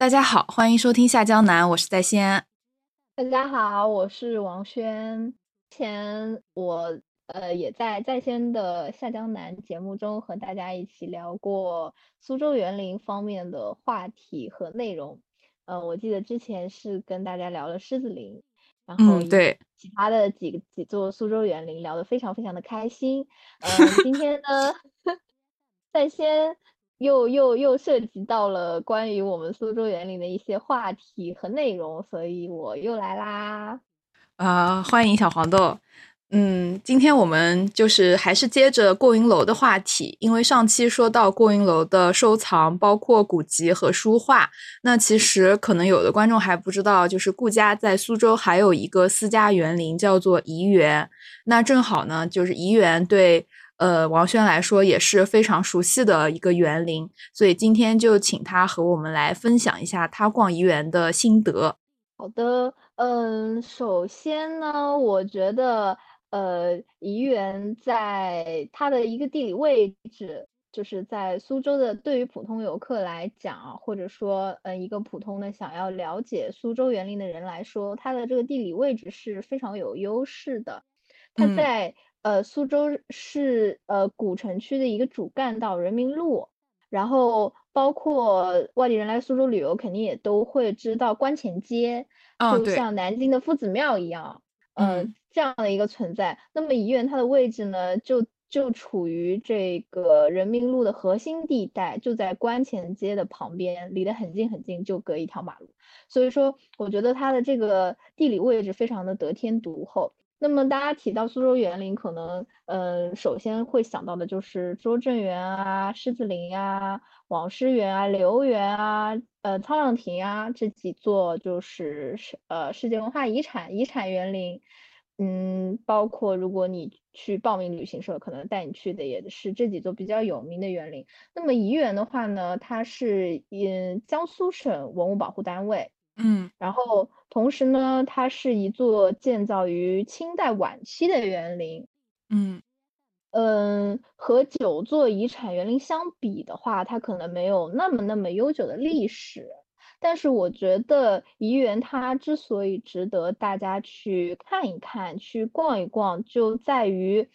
大家好，欢迎收听下江南，我是在先。大家好，我是王轩。前我呃也在在先的下江南节目中和大家一起聊过苏州园林方面的话题和内容。呃，我记得之前是跟大家聊了狮子林，然后对其他的几个几座苏州园林聊得非常非常的开心。呃，今天呢，在先。又又又涉及到了关于我们苏州园林的一些话题和内容，所以我又来啦！啊，欢迎小黄豆。嗯，今天我们就是还是接着过云楼的话题，因为上期说到过云楼的收藏包括古籍和书画，那其实可能有的观众还不知道，就是顾家在苏州还有一个私家园林叫做怡园。那正好呢，就是怡园对。呃，王轩来说也是非常熟悉的一个园林，所以今天就请他和我们来分享一下他逛怡园的心得。好的，嗯，首先呢，我觉得，呃，怡园在它的一个地理位置，就是在苏州的，对于普通游客来讲，或者说，嗯，一个普通的想要了解苏州园林的人来说，它的这个地理位置是非常有优势的。它在。呃，苏州市呃古城区的一个主干道，人民路。然后包括外地人来苏州旅游，肯定也都会知道观前街，就像南京的夫子庙一样，嗯，这样的一个存在。那么怡园它的位置呢，就就处于这个人民路的核心地带，就在观前街的旁边，离得很近很近，就隔一条马路。所以说，我觉得它的这个地理位置非常的得天独厚。那么大家提到苏州园林，可能呃，首先会想到的就是拙政园啊、狮子林啊、网师园啊、留园啊、呃沧浪亭啊这几座就是世呃世界文化遗产遗产园林。嗯，包括如果你去报名旅行社，可能带你去的也是这几座比较有名的园林。那么怡园的话呢，它是嗯江苏省文物保护单位。嗯，然后同时呢，它是一座建造于清代晚期的园林。嗯嗯，和九座遗产园林相比的话，它可能没有那么那么悠久的历史。但是我觉得怡园它之所以值得大家去看一看、去逛一逛，就在于。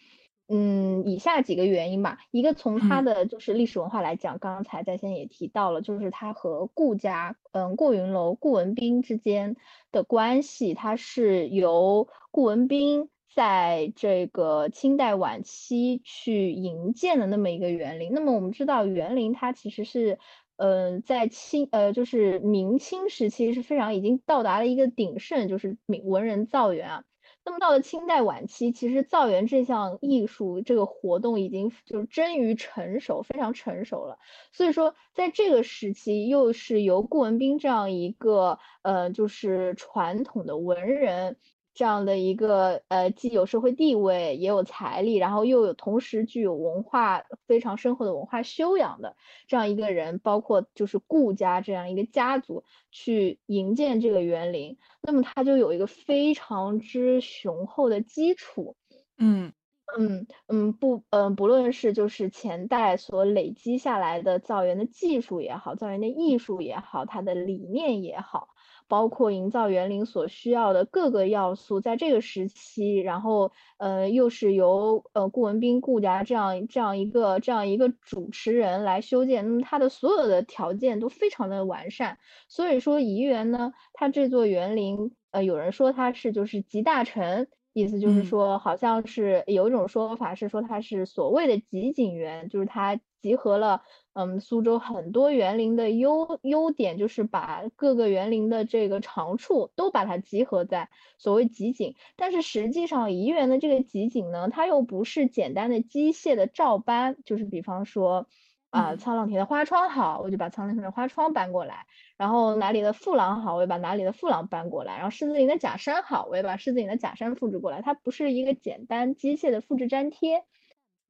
嗯，以下几个原因吧。一个从它的就是历史文化来讲，刚才在先也提到了，就是它和顾家，嗯，顾云楼、顾文彬之间的关系，它是由顾文彬在这个清代晚期去营建的那么一个园林。那么我们知道，园林它其实是，嗯，在清，呃，就是明清时期是非常已经到达了一个鼎盛，就是明文人造园啊。那么到了清代晚期，其实造园这项艺术这个活动已经就是臻于成熟，非常成熟了。所以说，在这个时期，又是由顾文彬这样一个呃，就是传统的文人。这样的一个呃，既有社会地位，也有财力，然后又有同时具有文化非常深厚的文化修养的这样一个人，包括就是顾家这样一个家族去营建这个园林，那么他就有一个非常之雄厚的基础。嗯嗯嗯，不嗯，不论是就是前代所累积下来的造园的技术也好，造园的艺术也好，它的理念也好。包括营造园林所需要的各个要素，在这个时期，然后呃，又是由呃顾文彬顾家这样这样一个这样一个主持人来修建，那么它的所有的条件都非常的完善。所以说怡园呢，它这座园林，呃，有人说它是就是集大成，意思就是说，好像是有一种说法是说它是所谓的集景园，就是它集合了。嗯，苏州很多园林的优优点就是把各个园林的这个长处都把它集合在所谓集锦，但是实际上怡园的这个集锦呢，它又不是简单的机械的照搬，就是比方说啊，沧浪亭的花窗好，我就把沧浪亭的花窗搬过来，然后哪里的富廊好，我就把哪里的富廊搬过来，然后狮子林的假山好，我也把狮子林的假山复制过来，它不是一个简单机械的复制粘贴，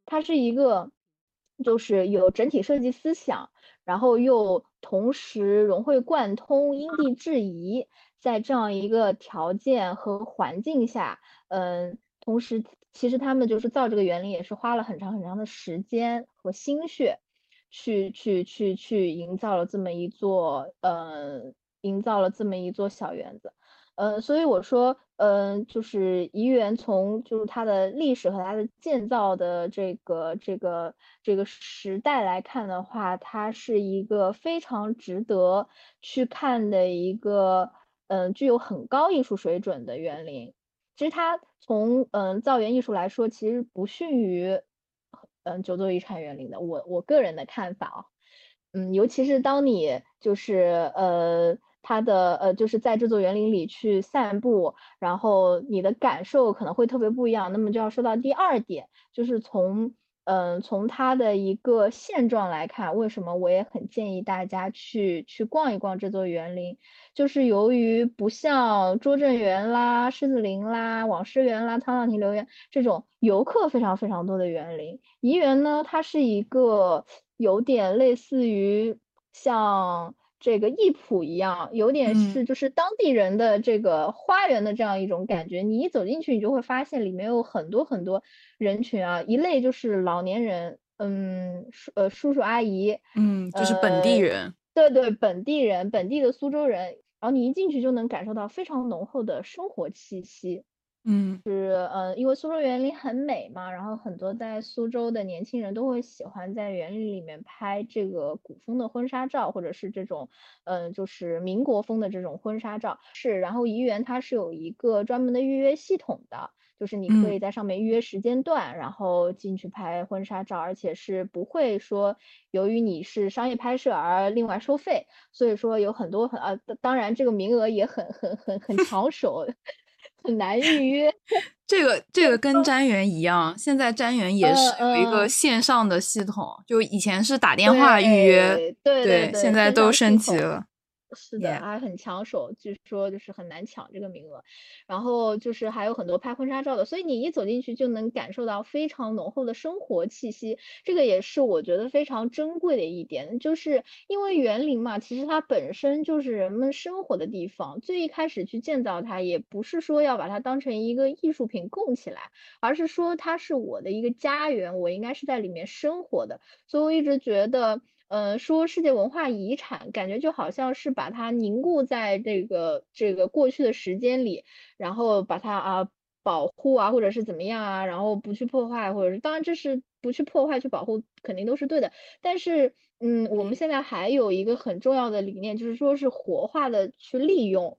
它是一个。就是有整体设计思想，然后又同时融会贯通、因地制宜，在这样一个条件和环境下，嗯，同时其实他们就是造这个园林也是花了很长很长的时间和心血，去去去去营造了这么一座，呃，营造了这么一座小园子。呃，所以我说，嗯，就是怡园从就是它的历史和它的建造的这个这个这个时代来看的话，它是一个非常值得去看的一个，嗯，具有很高艺术水准的园林。其实它从嗯造园艺术来说，其实不逊于嗯九座遗产园林的。我我个人的看法啊，嗯，尤其是当你就是呃。它的呃，就是在这座园林里去散步，然后你的感受可能会特别不一样。那么就要说到第二点，就是从嗯从它的一个现状来看，为什么我也很建议大家去去逛一逛这座园林，就是由于不像拙政园啦、狮子林啦、网师园啦、沧浪亭留园这种游客非常非常多的园林，怡园呢，它是一个有点类似于像。这个艺圃一样，有点是就是当地人的这个花园的这样一种感觉。你一走进去，你就会发现里面有很多很多人群啊，一类就是老年人，嗯，叔呃叔叔阿姨，嗯，就是本地人，对对，本地人，本地的苏州人。然后你一进去就能感受到非常浓厚的生活气息。嗯，是，呃，因为苏州园林很美嘛，然后很多在苏州的年轻人都会喜欢在园林里面拍这个古风的婚纱照，或者是这种，嗯，就是民国风的这种婚纱照。是，然后怡园它是有一个专门的预约系统的，就是你可以在上面预约时间段，然后进去拍婚纱照，而且是不会说由于你是商业拍摄而另外收费。所以说有很多很呃，当然这个名额也很很很很 抢手。很难预约，这个这个跟詹园一样，现在詹园也是有一个线上的系统，就以前是打电话预约，对对对，现在都升级了。是的，还很抢手，据说就是很难抢这个名额。然后就是还有很多拍婚纱照的，所以你一走进去就能感受到非常浓厚的生活气息。这个也是我觉得非常珍贵的一点，就是因为园林嘛，其实它本身就是人们生活的地方。最一开始去建造它，也不是说要把它当成一个艺术品供起来，而是说它是我的一个家园，我应该是在里面生活的。所以我一直觉得。呃，说世界文化遗产，感觉就好像是把它凝固在这个这个过去的时间里，然后把它啊保护啊，或者是怎么样啊，然后不去破坏，或者是当然这是不去破坏去保护肯定都是对的。但是，嗯，我们现在还有一个很重要的理念，就是说是活化的去利用。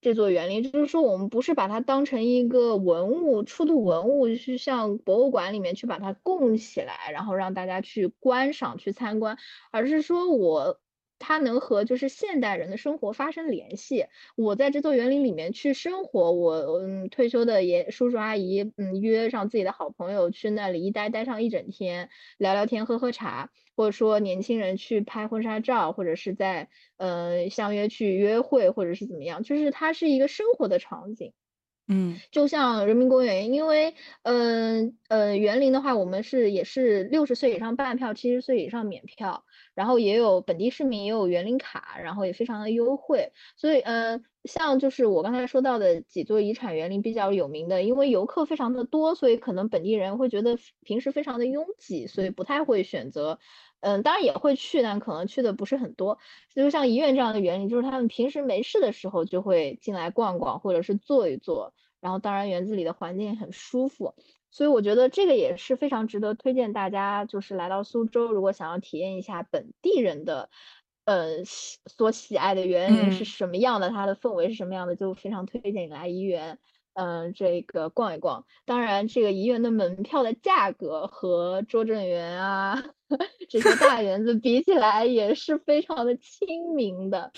这座园林，就是说，我们不是把它当成一个文物、出土文物，去向博物馆里面去把它供起来，然后让大家去观赏、去参观，而是说我它能和就是现代人的生活发生联系。我在这座园林里面去生活，我嗯退休的爷叔叔阿姨嗯约上自己的好朋友去那里一待待上一整天，聊聊天、喝喝茶。或者说年轻人去拍婚纱照，或者是在呃相约去约会，或者是怎么样，就是它是一个生活的场景。嗯，就像人民公园，因为嗯呃园林的话，我们是也是六十岁以上半票，七十岁以上免票，然后也有本地市民也有园林卡，然后也非常的优惠。所以嗯，像就是我刚才说到的几座遗产园林比较有名的，因为游客非常的多，所以可能本地人会觉得平时非常的拥挤，所以不太会选择。嗯，当然也会去，但可能去的不是很多。就像医院这样的园林，就是他们平时没事的时候就会进来逛逛，或者是坐一坐。然后，当然园子里的环境很舒服，所以我觉得这个也是非常值得推荐大家，就是来到苏州，如果想要体验一下本地人的，呃，所喜爱的园林是什么样的，它的氛围是什么样的，就非常推荐你来怡园。嗯，这个逛一逛，当然这个怡园的门票的价格和拙政园啊 这些大园子比起来也是非常的亲民的，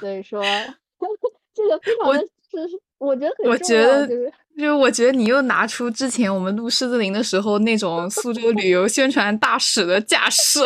所以说 这个非常的是我觉得很我觉得就是就是我觉得你又拿出之前我们录狮子林的时候那种苏州旅游宣传大使的架势，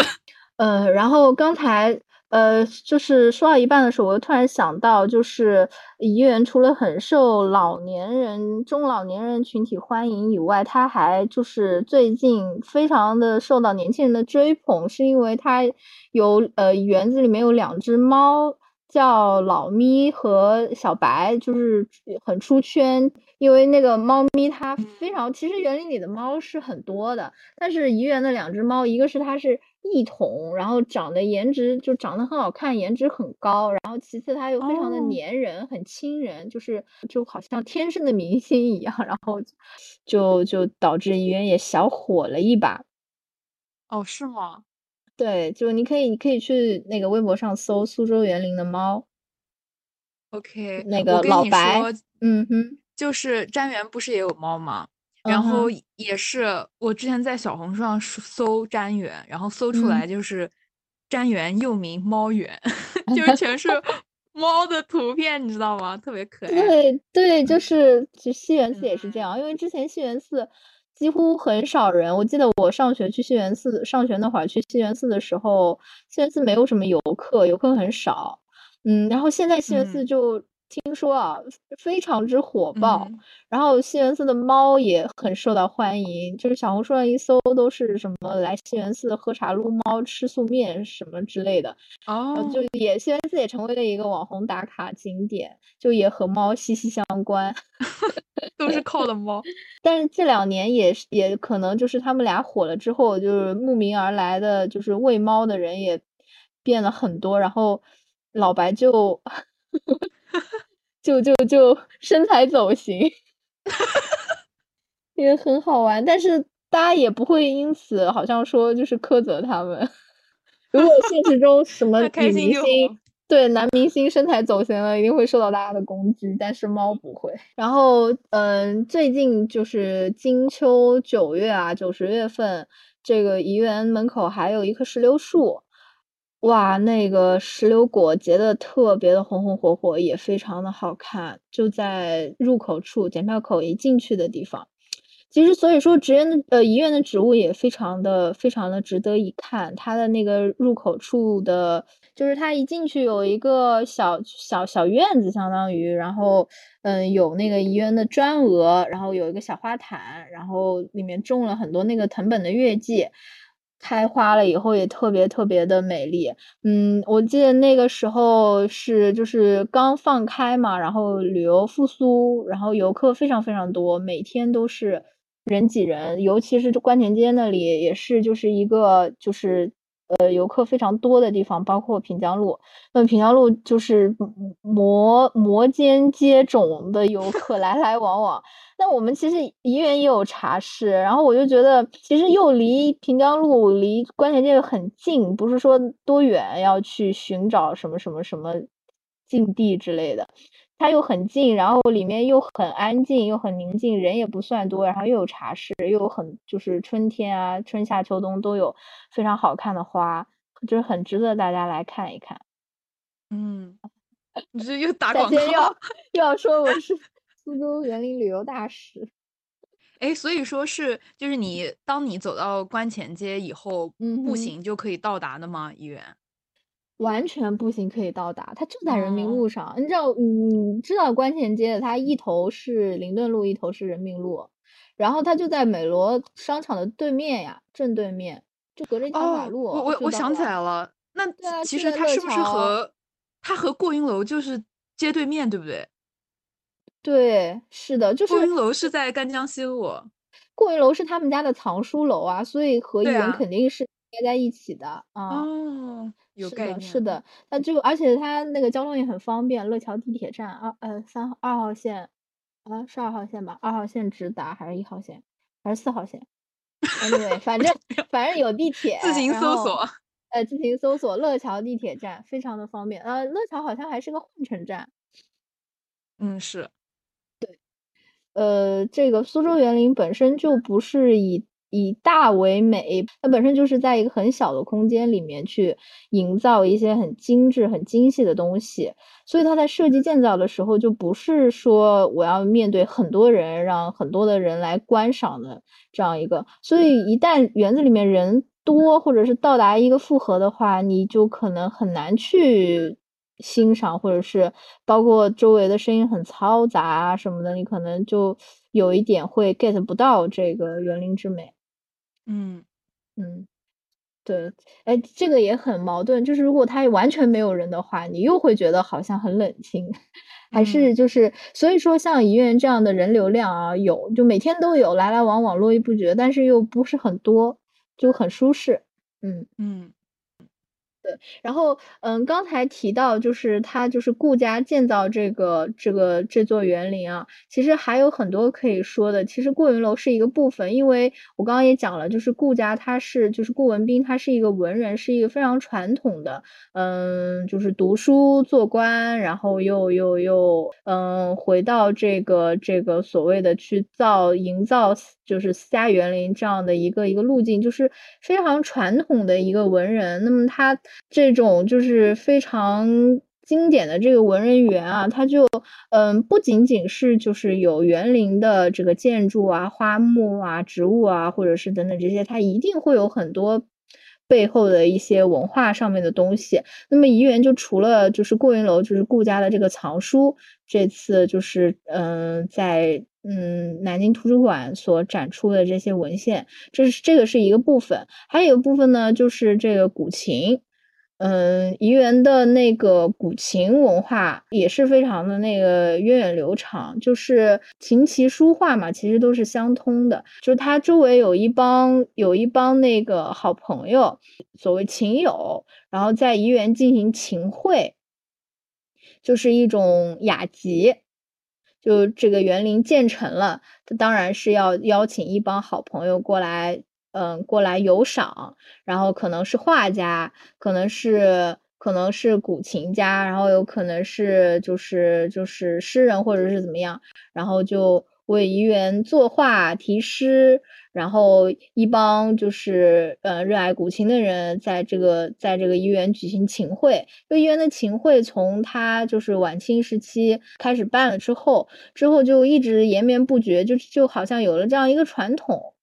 嗯，然后刚才。呃，就是说到一半的时候，我又突然想到，就是怡园除了很受老年人、中老年人群体欢迎以外，它还就是最近非常的受到年轻人的追捧，是因为它有呃园子里面有两只猫，叫老咪和小白，就是很出圈。因为那个猫咪它非常，其实园林里的猫是很多的，但是怡园的两只猫，一个是它是。一统，然后长得颜值就长得很好看，颜值很高，然后其次它又非常的粘人，很亲人，就是就好像天生的明星一样，然后就就导致怡园也小火了一把。哦，是吗？对，就你可以你可以去那个微博上搜苏州园林的猫。OK，那个老白，嗯哼，就是詹园不是也有猫吗？然后也是我之前在小红书上搜詹园，然后搜出来就是詹园又名猫园，就是全是 猫的图片，你知道吗？特别可爱。对对，就是其实西园寺也是这样，因为之前西园寺几乎很少人。我记得我上学去西园寺上学那会儿去西园寺的时候，西园寺没有什么游客，游客很少。嗯，然后现在西园寺就。听说啊，非常之火爆，然后西园寺的猫也很受到欢迎，就是小红书上一搜都是什么来西园寺喝茶撸猫吃素面什么之类的，哦，就也西园寺也成为了一个网红打卡景点，就也和猫息息相关，都是 靠的猫。但是这两年也也可能就是他们俩火了之后，就是慕名而来的就是喂猫的人也变了很多，然后老白就。就就就身材走形，也很好玩，但是大家也不会因此好像说就是苛责他们。如果现实中什么女明星对男明星身材走形了，一定会受到大家的攻击，但是猫不会。然后，嗯，最近就是金秋九月啊，九十月份，这个怡园门口还有一棵石榴树。哇，那个石榴果结的特别的红红火火，也非常的好看，就在入口处检票口一进去的地方。其实，所以说，职员的呃，医院的植物也非常的非常的值得一看。它的那个入口处的，就是它一进去有一个小小小院子，相当于，然后嗯，有那个医院的砖额，然后有一个小花坛，然后里面种了很多那个藤本的月季。开花了以后也特别特别的美丽，嗯，我记得那个时候是就是刚放开嘛，然后旅游复苏，然后游客非常非常多，每天都是人挤人，尤其是观前街那里也是就是一个就是呃游客非常多的地方，包括平江路，那平江路就是摩摩肩接踵的游客来来往往。那我们其实怡园也有茶室，然后我就觉得其实又离平江路、离关前街很近，不是说多远要去寻找什么什么什么禁地之类的，它又很近，然后里面又很安静，又很宁静，人也不算多，然后又有茶室，又有很就是春天啊、春夏秋冬都有非常好看的花，就是很值得大家来看一看。嗯，你这又打广告，又要又要说我是。苏州园林旅游大使，哎，所以说是就是你，当你走到观前街以后，步行就可以到达的吗？医院完全步行可以到达，它就在人民路上。你知道，你知道关前街的，它一头是灵顿路，一头是人民路，然后它就在美罗商场的对面呀，正对面，就隔着一条马路。我我我想起来了，那其实它是不是和它和过云楼就是街对面，对不对？对，是的，就是过云楼是在赣江西路，过云楼是他们家的藏书楼啊，所以和怡园肯定是挨在一起的啊。哦，有概念，是的，那就而且它那个交通也很方便，乐桥地铁站二呃三二号线啊是二号线吧？二号线直达还是一号线还是四号线？Anyway，反正 反正有地铁，自行搜索，呃，自行搜索乐桥地铁站非常的方便。呃，乐桥好像还是个换乘站，嗯，是。对呃，这个苏州园林本身就不是以以大为美，它本身就是在一个很小的空间里面去营造一些很精致、很精细的东西，所以它在设计建造的时候就不是说我要面对很多人，让很多的人来观赏的这样一个，所以一旦园子里面人多，或者是到达一个负荷的话，你就可能很难去。欣赏，或者是包括周围的声音很嘈杂啊什么的，你可能就有一点会 get 不到这个园林之美。嗯嗯，对，哎，这个也很矛盾，就是如果它完全没有人的话，你又会觉得好像很冷清，还是就是所以说像怡园这样的人流量啊，有就每天都有来来往往络绎不绝，但是又不是很多，就很舒适。嗯嗯。对，然后嗯，刚才提到就是他就是顾家建造这个这个这座园林啊，其实还有很多可以说的。其实过云楼是一个部分，因为我刚刚也讲了，就是顾家他是就是顾文彬，他是一个文人，是一个非常传统的，嗯，就是读书做官，然后又又又嗯回到这个这个所谓的去造营造就是私家园林这样的一个一个路径，就是非常传统的一个文人。那么他。这种就是非常经典的这个文人园啊，它就嗯不仅仅是就是有园林的这个建筑啊、花木啊、植物啊，或者是等等这些，它一定会有很多背后的一些文化上面的东西。那么怡园就除了就是过云楼，就是顾家的这个藏书，这次就是嗯在嗯南京图书馆所展出的这些文献，这是这个是一个部分，还有一个部分呢，就是这个古琴。嗯，怡园的那个古琴文化也是非常的那个源远流长，就是琴棋书画嘛，其实都是相通的。就是他周围有一帮有一帮那个好朋友，所谓琴友，然后在怡园进行琴会，就是一种雅集。就这个园林建成了，他当然是要邀请一帮好朋友过来。嗯，过来游赏，然后可能是画家，可能是可能是古琴家，然后有可能是就是就是诗人或者是怎么样，然后就为怡园作画题诗，然后一帮就是呃热爱古琴的人在这个在这个怡园举行琴会。就怡园的琴会从他就是晚清时期开始办了之后，之后就一直延绵不绝，就就好像有了这样一个传统。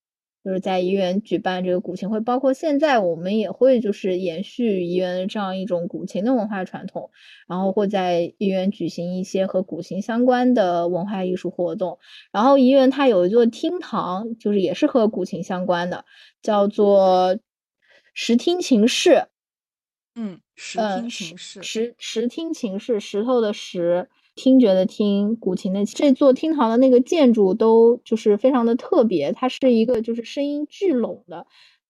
就是在怡园举办这个古琴会，包括现在我们也会就是延续怡园的这样一种古琴的文化传统，然后会在怡园举行一些和古琴相关的文化艺术活动。然后怡园它有一座厅堂，就是也是和古琴相关的，叫做石厅琴室。嗯，石厅琴室，石石厅琴室，石头的石。听觉的听，古琴的这座厅堂的那个建筑都就是非常的特别，它是一个就是声音聚拢的，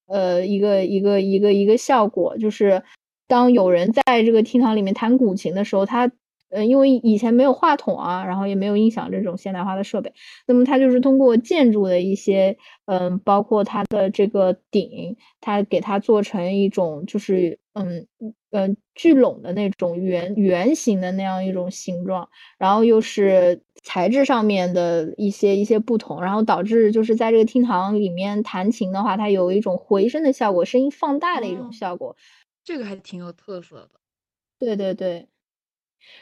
呃，一个一个一个一个效果，就是当有人在这个厅堂里面弹古琴的时候，它。呃，因为以前没有话筒啊，然后也没有音响这种现代化的设备，那么它就是通过建筑的一些，嗯，包括它的这个顶，它给它做成一种就是，嗯嗯聚拢的那种圆圆形的那样一种形状，然后又是材质上面的一些一些不同，然后导致就是在这个厅堂里面弹琴的话，它有一种回声的效果，声音放大的一种效果，这个还挺有特色的。对对对。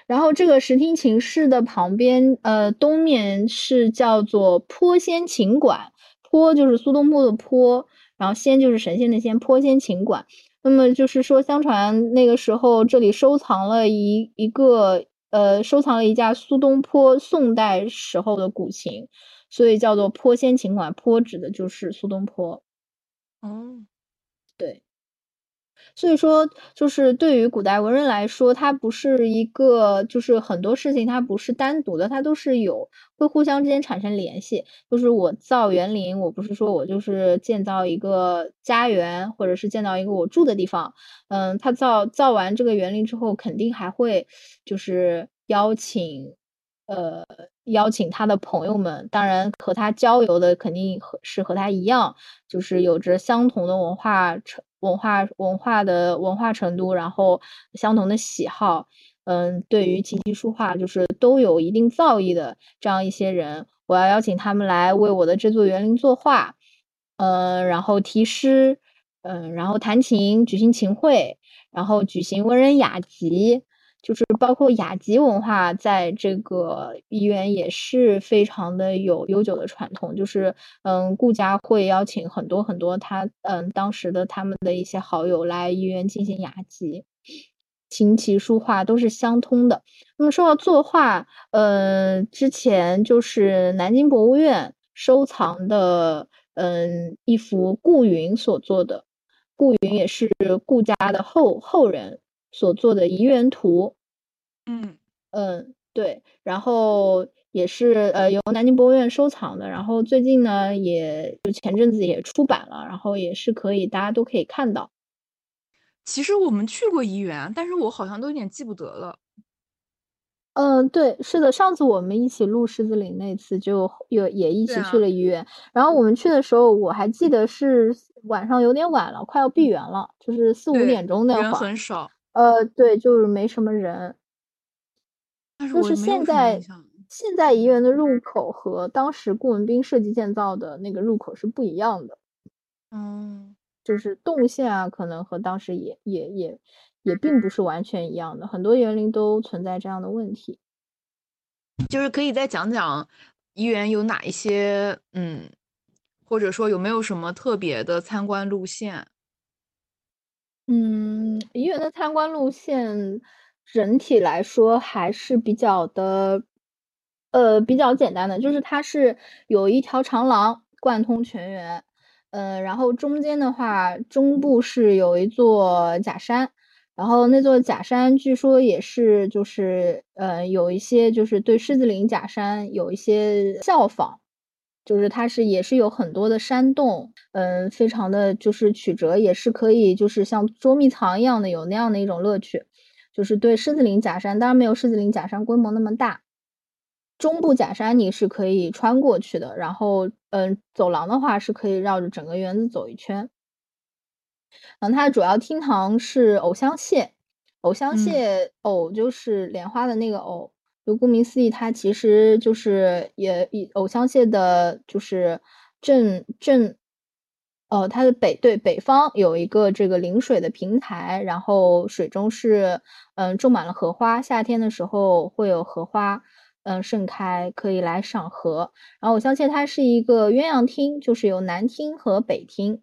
然后这个石听琴室的旁边，呃，东面是叫做坡仙琴馆，坡就是苏东坡的坡，然后仙就是神仙的仙，坡仙琴馆。那么就是说，相传那个时候这里收藏了一一个，呃，收藏了一架苏东坡宋代时候的古琴，所以叫做坡仙琴馆。坡指的就是苏东坡。哦，对。所以说，就是对于古代文人来说，它不是一个，就是很多事情它不是单独的，它都是有会互相之间产生联系。就是我造园林，我不是说我就是建造一个家园，或者是建造一个我住的地方。嗯，他造造完这个园林之后，肯定还会就是邀请，呃，邀请他的朋友们，当然和他交流的肯定和是和他一样，就是有着相同的文化成。文化文化的文化程度，然后相同的喜好，嗯，对于琴棋书画就是都有一定造诣的这样一些人，我要邀请他们来为我的这座园林作画，嗯，然后题诗，嗯，然后弹琴，举行琴会，然后举行文人雅集。就是包括雅集文化，在这个怡园也是非常的有悠久的传统。就是，嗯，顾家会邀请很多很多他，嗯，当时的他们的一些好友来怡园进行雅集，琴棋书画都是相通的。那么说到作画，嗯，之前就是南京博物院收藏的，嗯，一幅顾云所做的，顾云也是顾家的后后人。所做的怡园图，嗯嗯对，然后也是呃由南京博物院收藏的，然后最近呢也就前阵子也出版了，然后也是可以大家都可以看到。其实我们去过怡园，但是我好像都有点记不得了。嗯，对，是的，上次我们一起录狮子林那次就有也一起去了医院，然后我们去的时候我还记得是晚上有点晚了，快要闭园了，就是四五点钟那会儿。人很少。呃，对，就是没什么人。就是现在现在怡园的入口和当时顾文斌设计建造的那个入口是不一样的。嗯，就是动线啊，可能和当时也也也。也并不是完全一样的，很多园林都存在这样的问题。就是可以再讲讲怡园有哪一些，嗯，或者说有没有什么特别的参观路线？嗯，怡园的参观路线整体来说还是比较的，呃，比较简单的，就是它是有一条长廊贯通全园，嗯，然后中间的话，中部是有一座假山。然后那座假山据说也是，就是呃，有一些就是对狮子林假山有一些效仿，就是它是也是有很多的山洞，嗯，非常的就是曲折，也是可以就是像捉迷藏一样的有那样的一种乐趣，就是对狮子林假山，当然没有狮子林假山规模那么大，中部假山你是可以穿过去的，然后嗯，走廊的话是可以绕着整个园子走一圈。嗯，它的主要厅堂是藕香榭，藕香榭藕就是莲花的那个藕，就顾名思义，它其实就是也以藕香榭的，就是正正，呃，它的北对北方有一个这个临水的平台，然后水中是嗯种满了荷花，夏天的时候会有荷花嗯盛开，可以来赏荷。然后我相信它是一个鸳鸯厅，就是有南厅和北厅。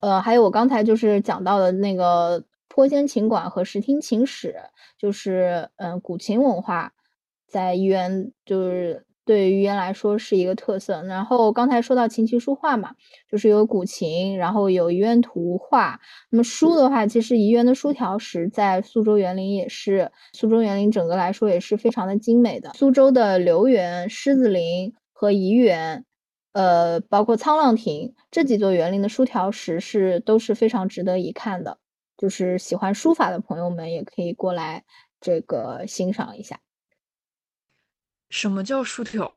呃，还有我刚才就是讲到的那个坡间琴馆和石厅琴史，就是嗯，古琴文化在怡园就是对于怡园来说是一个特色。然后刚才说到琴棋书画嘛，就是有古琴，然后有怡园图画。那么书的话，其实怡园的书条石在苏州园林也是，苏州园林整个来说也是非常的精美的。苏州的留园、狮子林和怡园。呃，包括沧浪亭这几座园林的书条石是都是非常值得一看的，就是喜欢书法的朋友们也可以过来这个欣赏一下。什么叫书条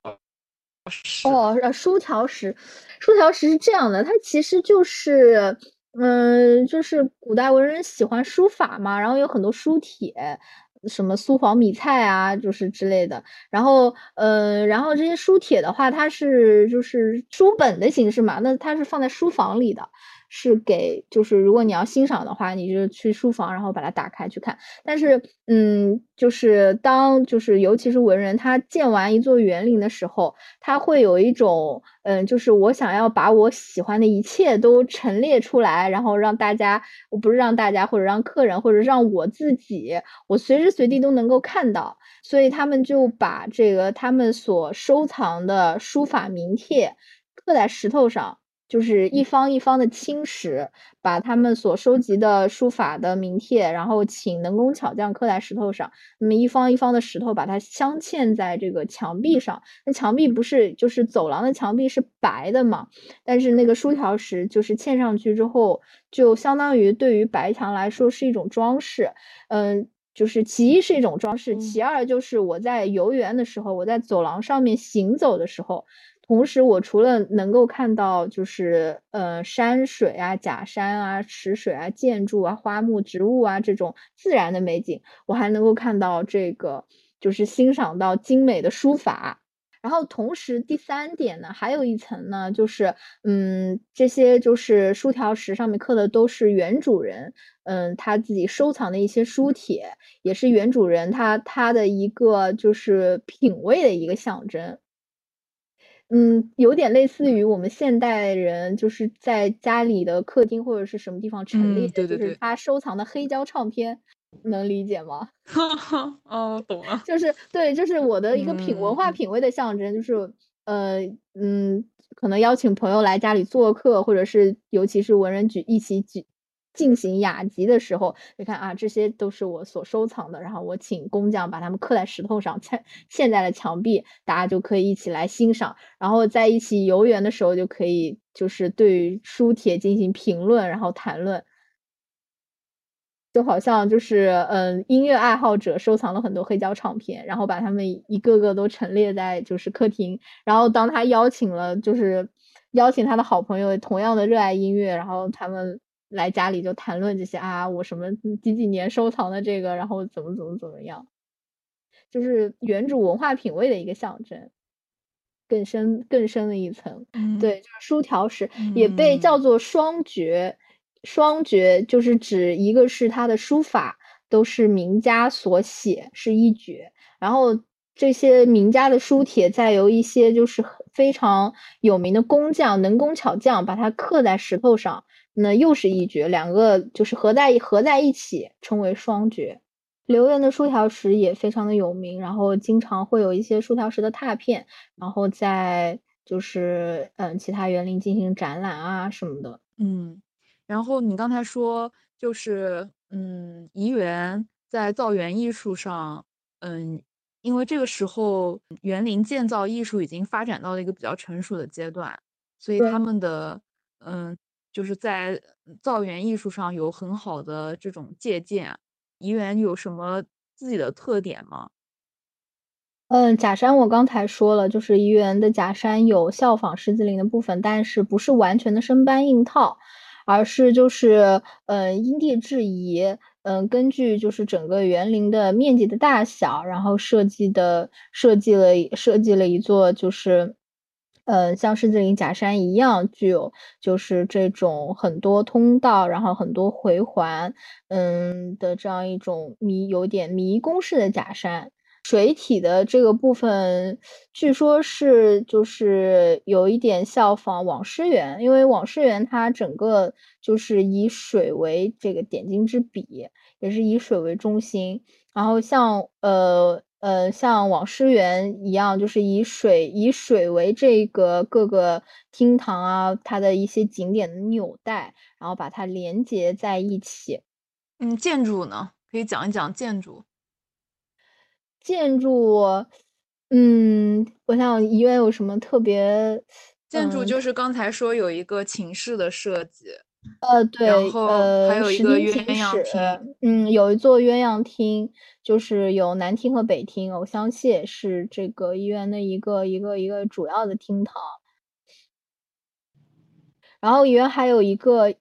石？哦，书条石，书条石是这样的，它其实就是，嗯，就是古代文人喜欢书法嘛，然后有很多书帖。什么苏黄米菜啊，就是之类的。然后，呃，然后这些书帖的话，它是就是书本的形式嘛，那它是放在书房里的。是给，就是如果你要欣赏的话，你就去书房，然后把它打开去看。但是，嗯，就是当就是尤其是文人，他建完一座园林的时候，他会有一种，嗯，就是我想要把我喜欢的一切都陈列出来，然后让大家，我不是让大家，或者让客人，或者让我自己，我随时随地都能够看到。所以他们就把这个他们所收藏的书法名帖刻在石头上。就是一方一方的青石，把他们所收集的书法的名帖，然后请能工巧匠刻在石头上。那么一方一方的石头，把它镶嵌在这个墙壁上。那墙壁不是就是走廊的墙壁是白的嘛？但是那个书条石就是嵌上去之后，就相当于对于白墙来说是一种装饰。嗯，就是其一是一种装饰，其二就是我在游园的时候，我在走廊上面行走的时候。同时，我除了能够看到就是呃山水啊、假山啊、池水啊、建筑啊、花木植物啊这种自然的美景，我还能够看到这个就是欣赏到精美的书法。然后同时，第三点呢，还有一层呢，就是嗯这些就是书条石上面刻的都是原主人嗯他自己收藏的一些书帖，也是原主人他他的一个就是品味的一个象征。嗯，有点类似于我们现代人就是在家里的客厅或者是什么地方陈列，就是他收藏的黑胶唱片，能理解吗？哦，懂了，就是对，就是我的一个品文化品味的象征，就是呃嗯，可能邀请朋友来家里做客，或者是尤其是文人举一起举。进行雅集的时候，你看啊，这些都是我所收藏的，然后我请工匠把它们刻在石头上，嵌嵌在了墙壁，大家就可以一起来欣赏。然后在一起游园的时候，就可以就是对书帖进行评论，然后谈论。就好像就是嗯，音乐爱好者收藏了很多黑胶唱片，然后把他们一个个都陈列在就是客厅，然后当他邀请了就是邀请他的好朋友同样的热爱音乐，然后他们来家里就谈论这些啊，我什么几几年收藏的这个，然后怎么怎么怎么样，就是原主文化品味的一个象征，更深更深的一层，对，就是书条石也被叫做双绝。双绝就是指一个是他的书法都是名家所写，是一绝。然后这些名家的书帖再由一些就是非常有名的工匠、能工巧匠把它刻在石头上，那又是一绝。两个就是合在合在一起，称为双绝。刘源的书条石也非常的有名，然后经常会有一些书条石的拓片，然后在就是嗯其他园林进行展览啊什么的，嗯。然后你刚才说，就是嗯，怡园在造园艺术上，嗯，因为这个时候园林建造艺术已经发展到了一个比较成熟的阶段，所以他们的嗯，就是在造园艺术上有很好的这种借鉴。怡园有什么自己的特点吗？嗯，假山我刚才说了，就是怡园的假山有效仿狮子林的部分，但是不是完全的生搬硬套。而是就是，嗯，因地制宜，嗯，根据就是整个园林的面积的大小，然后设计的设计了设计了一座就是，嗯，像狮子林假山一样，具有就是这种很多通道，然后很多回环，嗯的这样一种迷有点迷宫式的假山。水体的这个部分，据说是就是有一点效仿网师园，因为网师园它整个就是以水为这个点睛之笔，也是以水为中心。然后像呃呃像网师园一样，就是以水以水为这个各个厅堂啊，它的一些景点的纽带，然后把它连接在一起。嗯，建筑呢，可以讲一讲建筑。建筑，嗯，我想医院有什么特别？建筑就是刚才说有一个寝室的设计，呃，对，然后还有一个鸳鸯厅，嗯，有一座鸳鸯厅，就是有南厅和北厅，偶像榭是这个医院的一个一个一个主要的厅堂。然后医院还有一个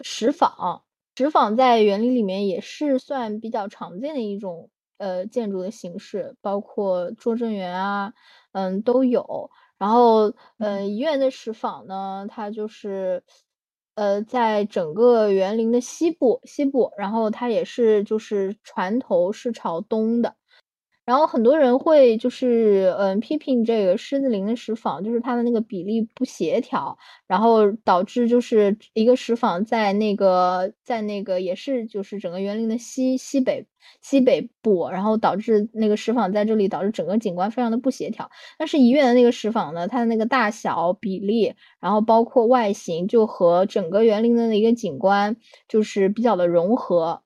石坊，石坊在园林里面也是算比较常见的一种。呃，建筑的形式包括拙政园啊，嗯，都有。然后，嗯，医院的石坊呢，它就是，呃，在整个园林的西部，西部，然后它也是就是船头是朝东的。然后很多人会就是嗯批评这个狮子林的石坊，就是它的那个比例不协调，然后导致就是一个石坊在那个在那个也是就是整个园林的西西北西北部，然后导致那个石坊在这里导致整个景观非常的不协调。但是怡园的那个石坊呢，它的那个大小比例，然后包括外形，就和整个园林的一个景观就是比较的融合。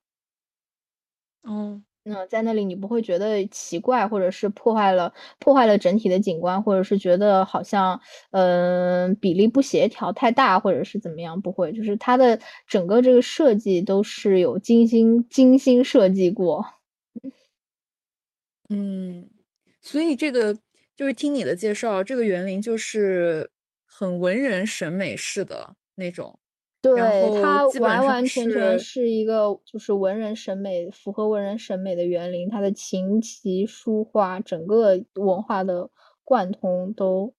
嗯。那在那里你不会觉得奇怪，或者是破坏了破坏了整体的景观，或者是觉得好像嗯比例不协调太大，或者是怎么样？不会，就是它的整个这个设计都是有精心精心设计过。嗯，所以这个就是听你的介绍，这个园林就是很文人审美式的那种。对它完完全全是一个就是文人审美，符合文人审美的园林。它的琴棋书画，整个文化的贯通都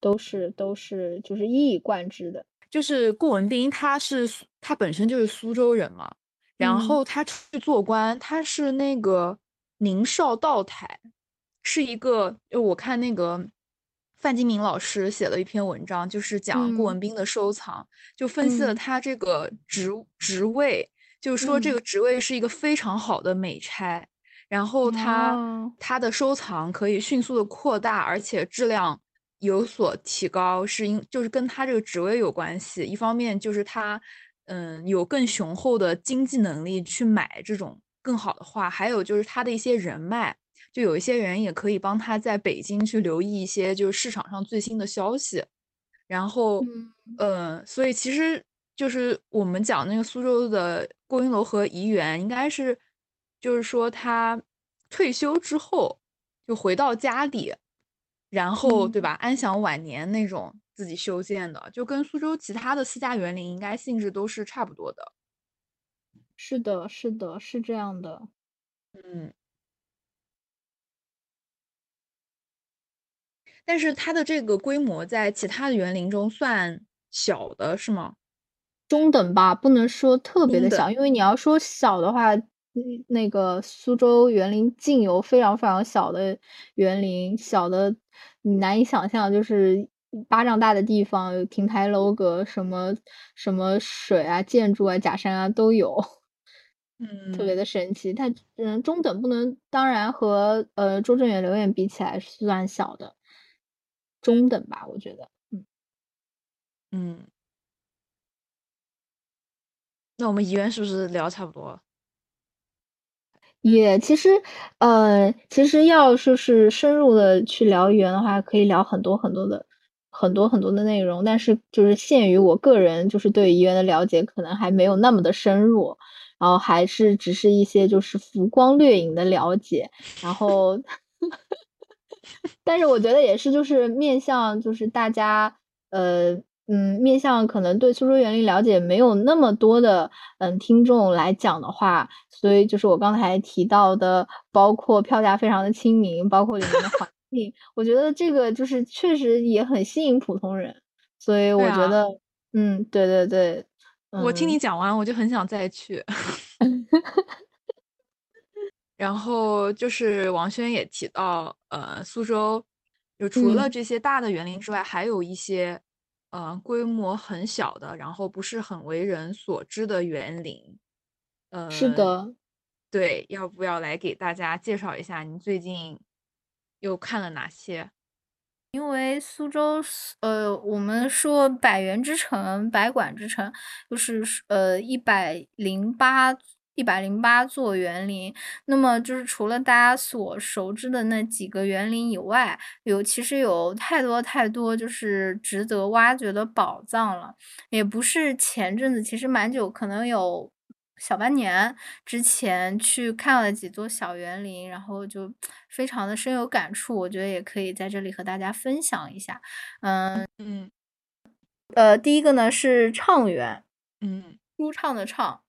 都是都是就是一以贯之的。就是顾文斌，他是他本身就是苏州人嘛，然后他出去做官，他是那个宁绍道台，是一个就我看那个。范金明老师写了一篇文章，就是讲顾文斌的收藏，就分析了他这个职职位，就是说这个职位是一个非常好的美差，然后他他的收藏可以迅速的扩大，而且质量有所提高，是因就是跟他这个职位有关系。一方面就是他嗯有更雄厚的经济能力去买这种更好的画，还有就是他的一些人脉。就有一些人也可以帮他在北京去留意一些就是市场上最新的消息，然后，嗯，所以其实就是我们讲那个苏州的郭云楼和怡园应该是，就是说他退休之后就回到家里，然后对吧，安享晚年那种自己修建的，就跟苏州其他的私家园林应该性质都是差不多的。是的，是的，是这样的。嗯。但是它的这个规模在其他的园林中算小的是吗？中等吧，不能说特别的小，因为你要说小的话，那个苏州园林竟有非常非常小的园林，小的你难以想象，就是巴掌大的地方，亭台楼阁，什么什么水啊、建筑啊、假山啊都有，嗯，特别的神奇。它嗯，中等不能，当然和呃拙政园、留园比起来是算小的。中等吧，我觉得，嗯嗯，那我们遗愿是不是聊差不多了？也其实，呃，其实要就是深入的去聊语言的话，可以聊很多很多的很多很多的内容，但是就是限于我个人就是对怡园的了解，可能还没有那么的深入，然后还是只是一些就是浮光掠影的了解，然后。但是我觉得也是，就是面向就是大家，呃，嗯，面向可能对苏州园林了解没有那么多的嗯听众来讲的话，所以就是我刚才提到的，包括票价非常的亲民，包括里面的环 境，我觉得这个就是确实也很吸引普通人，所以我觉得，嗯，对对对，我听你讲完，我就很想再去。然后就是王轩也提到，呃，苏州就除了这些大的园林之外，还有一些，呃，规模很小的，然后不是很为人所知的园林。呃，是的，对，要不要来给大家介绍一下？你最近又看了哪些？因为苏州，呃，我们说百园之城、百馆之城，就是呃一百零八。一百零八座园林，那么就是除了大家所熟知的那几个园林以外，有其实有太多太多就是值得挖掘的宝藏了。也不是前阵子，其实蛮久，可能有小半年之前去看了几座小园林，然后就 非常的深有感触。我觉得也可以在这里和大家分享一下。嗯嗯，呃，第一个呢是畅园，嗯，舒畅的畅。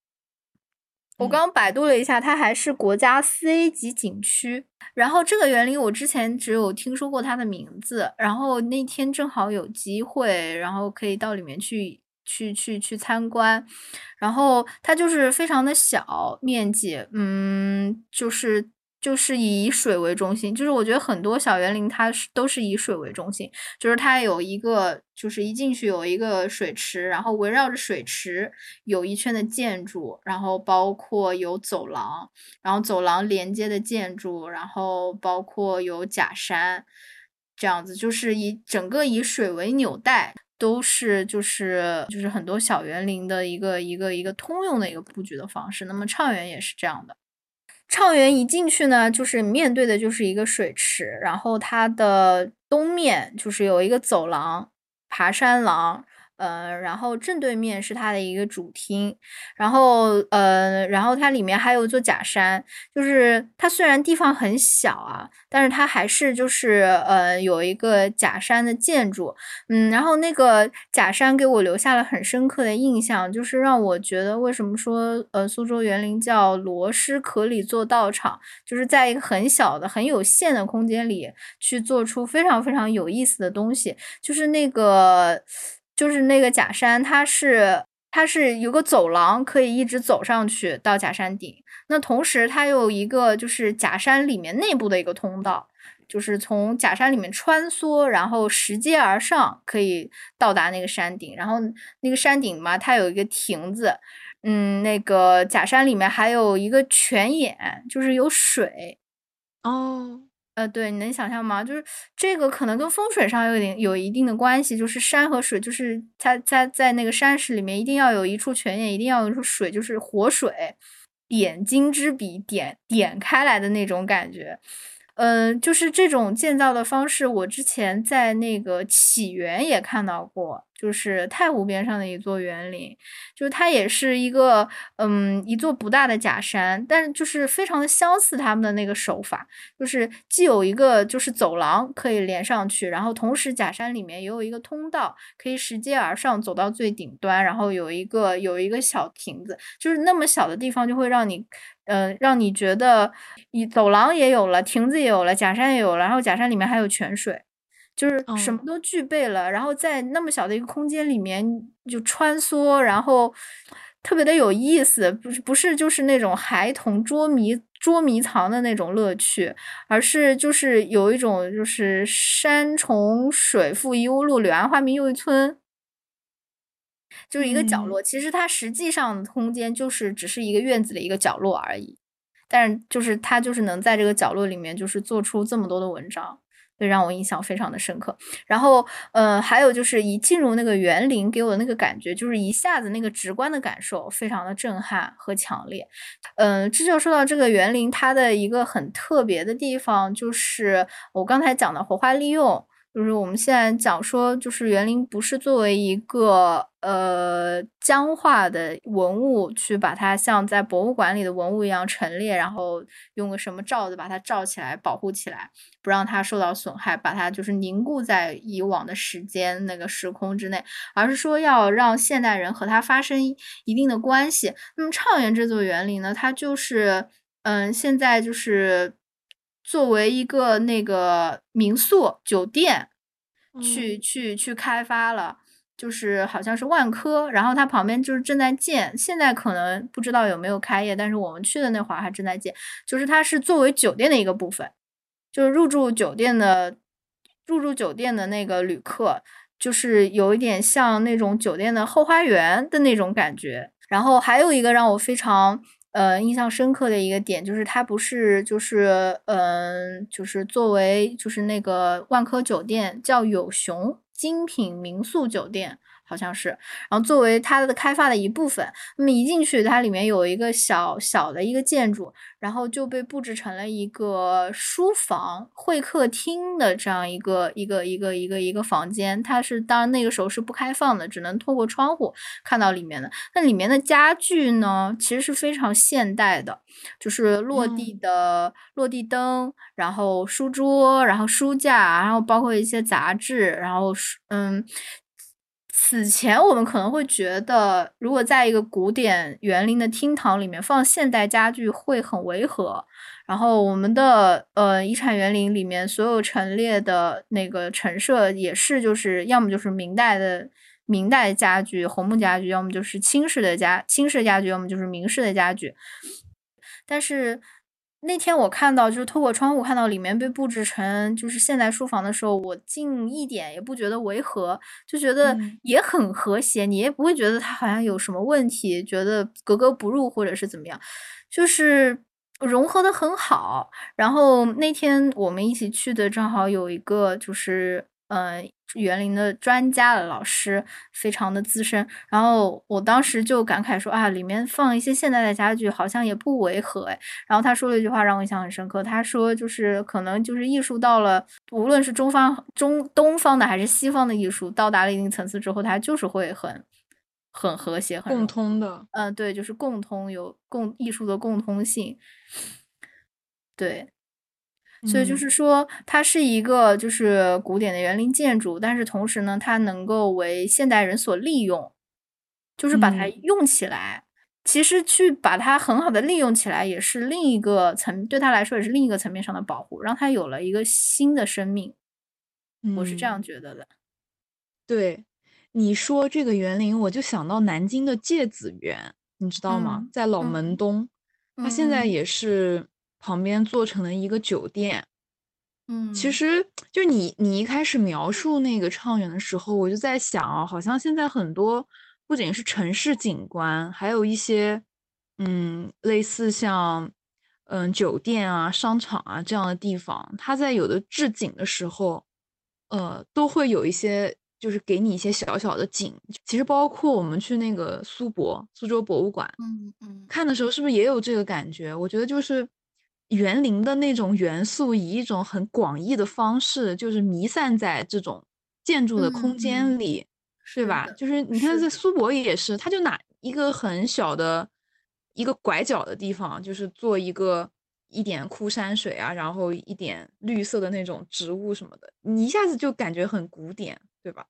我刚百度了一下，它还是国家四 A 级景区。然后这个园林我之前只有听说过它的名字，然后那天正好有机会，然后可以到里面去去去去参观。然后它就是非常的小面积，嗯，就是。就是以水为中心，就是我觉得很多小园林它是都是以水为中心，就是它有一个，就是一进去有一个水池，然后围绕着水池有一圈的建筑，然后包括有走廊，然后走廊连接的建筑，然后包括有假山，这样子就是以整个以水为纽带，都是就是就是很多小园林的一个一个一个通用的一个布局的方式。那么畅园也是这样的。畅园一进去呢，就是面对的就是一个水池，然后它的东面就是有一个走廊，爬山廊。呃，然后正对面是它的一个主厅，然后呃，然后它里面还有一座假山，就是它虽然地方很小啊，但是它还是就是呃有一个假山的建筑，嗯，然后那个假山给我留下了很深刻的印象，就是让我觉得为什么说呃苏州园林叫罗诗壳里做道场，就是在一个很小的、很有限的空间里去做出非常非常有意思的东西，就是那个。就是那个假山，它是它是有个走廊，可以一直走上去到假山顶。那同时它有一个就是假山里面内部的一个通道，就是从假山里面穿梭，然后拾阶而上，可以到达那个山顶。然后那个山顶嘛，它有一个亭子，嗯，那个假山里面还有一个泉眼，就是有水哦。呃，对，你能想象吗？就是这个可能跟风水上有点有一定的关系，就是山和水，就是它在在那个山石里面一定要有一处泉眼，一定要有一处水，就是活水，点睛之笔点点开来的那种感觉。嗯，就是这种建造的方式，我之前在那个起源也看到过。就是太湖边上的一座园林，就是它也是一个嗯一座不大的假山，但是就是非常的相似他们的那个手法，就是既有一个就是走廊可以连上去，然后同时假山里面也有一个通道可以拾阶而上走到最顶端，然后有一个有一个小亭子，就是那么小的地方就会让你。嗯，让你觉得，你走廊也有了，亭子也有了，假山也有了，然后假山里面还有泉水，就是什么都具备了。然后在那么小的一个空间里面就穿梭，然后特别的有意思，不是不是就是那种孩童捉迷捉迷藏的那种乐趣，而是就是有一种就是山重水复疑无路，柳暗花明又一村。就是一个角落，其实它实际上空间就是只是一个院子的一个角落而已，但是就是它就是能在这个角落里面就是做出这么多的文章，这让我印象非常的深刻。然后，呃，还有就是一进入那个园林，给我的那个感觉就是一下子那个直观的感受非常的震撼和强烈。嗯，这就说到这个园林，它的一个很特别的地方就是我刚才讲的活化利用。就是我们现在讲说，就是园林不是作为一个呃僵化的文物去把它像在博物馆里的文物一样陈列，然后用个什么罩子把它罩起来保护起来，不让它受到损害，把它就是凝固在以往的时间那个时空之内，而是说要让现代人和它发生一定的关系。那么畅园这座园林呢，它就是嗯，现在就是。作为一个那个民宿酒店，去去去开发了，就是好像是万科，然后它旁边就是正在建，现在可能不知道有没有开业，但是我们去的那会儿还正在建，就是它是作为酒店的一个部分，就是入住酒店的入住酒店的那个旅客，就是有一点像那种酒店的后花园的那种感觉，然后还有一个让我非常。呃，印象深刻的一个点就是，它不是就是，嗯，就是作为就是那个万科酒店叫有熊精品民宿酒店。好像是，然后作为它的开发的一部分，那么一进去，它里面有一个小小的一个建筑，然后就被布置成了一个书房、会客厅的这样一个一个一个一个一个房间。它是当然那个时候是不开放的，只能透过窗户看到里面的。那里面的家具呢，其实是非常现代的，就是落地的落地灯，然后书桌，然后书架，然后包括一些杂志，然后嗯。此前我们可能会觉得，如果在一个古典园林的厅堂里面放现代家具会很违和。然后我们的呃遗产园林里面所有陈列的那个陈设也是，就是要么就是明代的明代家具红木家具，要么就是清式的家清式家具，要么就是明式的家具。但是。那天我看到，就是透过窗户看到里面被布置成就是现代书房的时候，我竟一点也不觉得违和，就觉得也很和谐，你也不会觉得它好像有什么问题，觉得格格不入或者是怎么样，就是融合的很好。然后那天我们一起去的正好有一个就是嗯。园林的专家的老师非常的资深，然后我当时就感慨说啊，里面放一些现代的家具好像也不违和哎。然后他说了一句话让我印象很深刻，他说就是可能就是艺术到了，无论是中方、中东方的还是西方的艺术，到达了一定层次之后，它就是会很很和谐、很共通的。嗯，对，就是共通有共艺术的共通性，对。所以就是说，它是一个就是古典的园林建筑，但是同时呢，它能够为现代人所利用，就是把它用起来。其实去把它很好的利用起来，也是另一个层，对他来说也是另一个层面上的保护，让它有了一个新的生命。我是这样觉得的。对，你说这个园林，我就想到南京的芥子园，你知道吗？在老门东，它现在也是。旁边做成了一个酒店，嗯，其实就你你一开始描述那个畅园的时候，我就在想啊，好像现在很多不仅是城市景观，还有一些嗯类似像嗯酒店啊、商场啊这样的地方，它在有的置景的时候，呃，都会有一些就是给你一些小小的景。其实包括我们去那个苏博苏州博物馆，嗯嗯，看的时候是不是也有这个感觉？我觉得就是。园林的那种元素，以一种很广义的方式，就是弥散在这种建筑的空间里，对吧？的就是你看在苏博也是，他就拿一个很小的一个拐角的地方，就是做一个一点枯山水啊，然后一点绿色的那种植物什么的，你一下子就感觉很古典，对吧？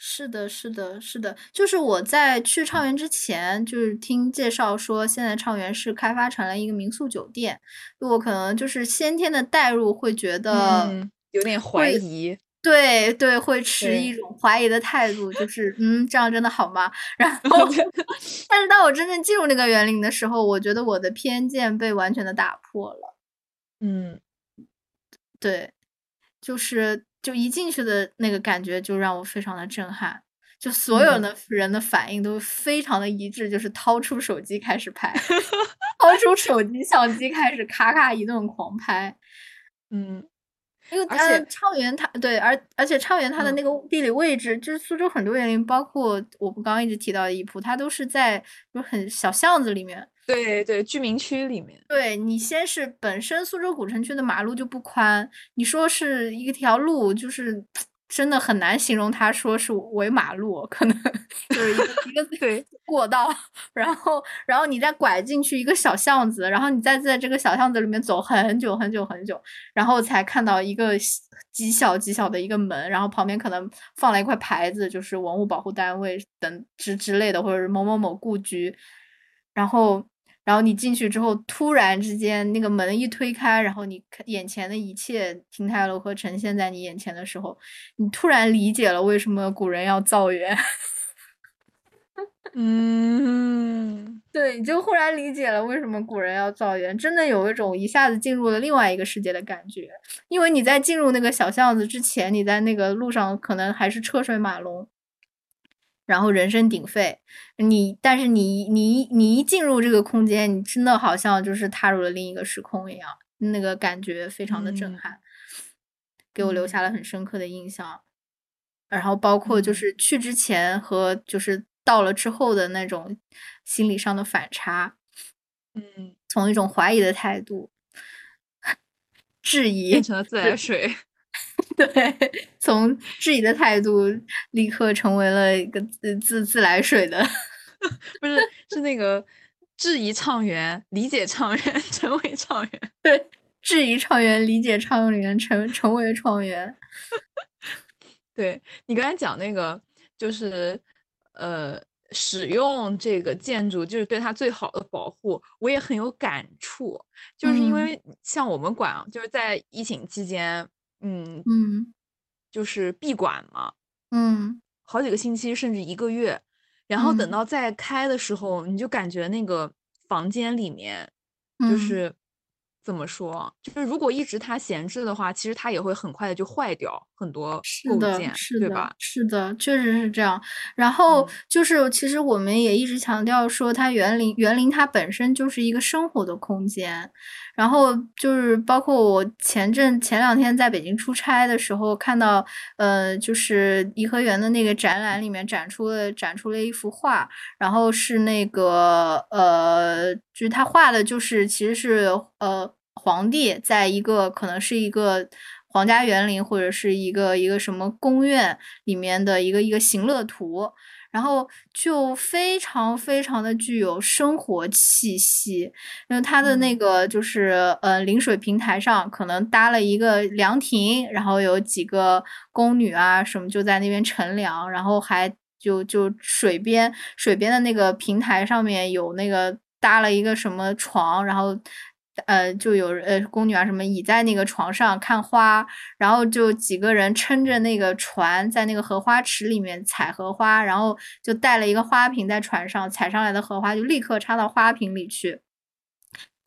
是的，是的，是的，就是我在去畅园之前，就是听介绍说，现在畅园是开发成了一个民宿酒店，我可能就是先天的代入，会觉得嗯，有点怀疑。对对，会持一种怀疑的态度，就是嗯，这样真的好吗？然 后，但是当我真正进入那个园林的时候，我觉得我的偏见被完全的打破了。嗯对，就是就一进去的那个感觉就让我非常的震撼，就所有嗯。的人的反应都非常的一致，就是掏出手机开始拍，掏出手机相机开始咔咔一顿狂拍。嗯，因为而呃且畅园它对，而而且畅园它的嗯那个地理位置，就是苏州很多园林，包括我们刚刚一直提到的一铺，它都是在就很小巷子里面。对对，居民区里面，对你先是本身苏州古城区的马路就不宽，你说是一条路，就是真的很难形容它说是围马路，可能 就是一个一个对 过道，然后然后你再拐进去一个小巷子，然后你再在这个小巷子里面走很久很久很久，然后才看到一个小极小极小的一个门，然后旁边可能放了一块牌子，就是文物保护单位等之之类的，或者是某某某故居，然后。然后你进去之后，突然之间那个门一推开，然后你看眼前的一切亭台楼阁呈现在你眼前的时候，你突然理解了为什么古人要造园。嗯，对，你就忽然理解了为什么古人要造园，真的有一种一下子进入了另外一个世界的感觉。因为你在进入那个小巷子之前，你在那个路上可能还是车水马龙，然后人声鼎沸，你但是你你你一进入这个空间，你真的好像就是踏入了另一个时空一样，那个感觉非常的震嗯撼，给我留下嗯了很深刻的印象。然后包括就嗯是去之前和就是到了之后的那种心理上的反差，嗯，从一种怀疑的态度，质疑变成了自来水。对，从质疑的态度立刻成为了一个自自自来水的，不是，是那个质疑畅园，理解畅园，成为畅园。对，质疑创园，理解创园，成成为创园。对你刚才讲那个，就是呃，使用这个建筑就是对它最好的保护，我也很有感触。就是因嗯为像我们馆，就是在疫情期间，嗯，嗯。就是闭馆嘛，嗯。好几个星期甚至一个月，然后等嗯。到再开的时候，你就感觉那个房间里面就嗯。是怎么说，就是如果一直它闲置的话，其实它也会很快的就坏掉很多是的，构件，是的对吧？，是的，确实是这样。然后嗯就是，其实我们也一直强调说，它园林园林它本身就是一个生活的空间。然后就是包括我前阵前两天在北京出差的时候，看到呃，就是颐和园的那个展览里面展出了展出了一幅画，然后是那个呃，就是他画的就是其实是呃皇帝在一个可能是一个皇家园林或者是一个一个什么宫苑里面的一个一个行乐图，然后就非常非常的具有生活气息，因为它的那嗯个就是呃临水平台上可能搭了一个凉亭，然后有几个宫女啊什么就在那边乘凉，然后还就就水边水边的那个平台上面有那个搭了一个什么床，然后。呃，就有呃宫女啊什么倚在那个床上看花，然后就几个人撑着那个船在那个荷花池里面采荷花，然后就带了一个花瓶在船上，采上来的荷花就立刻插到花瓶里去。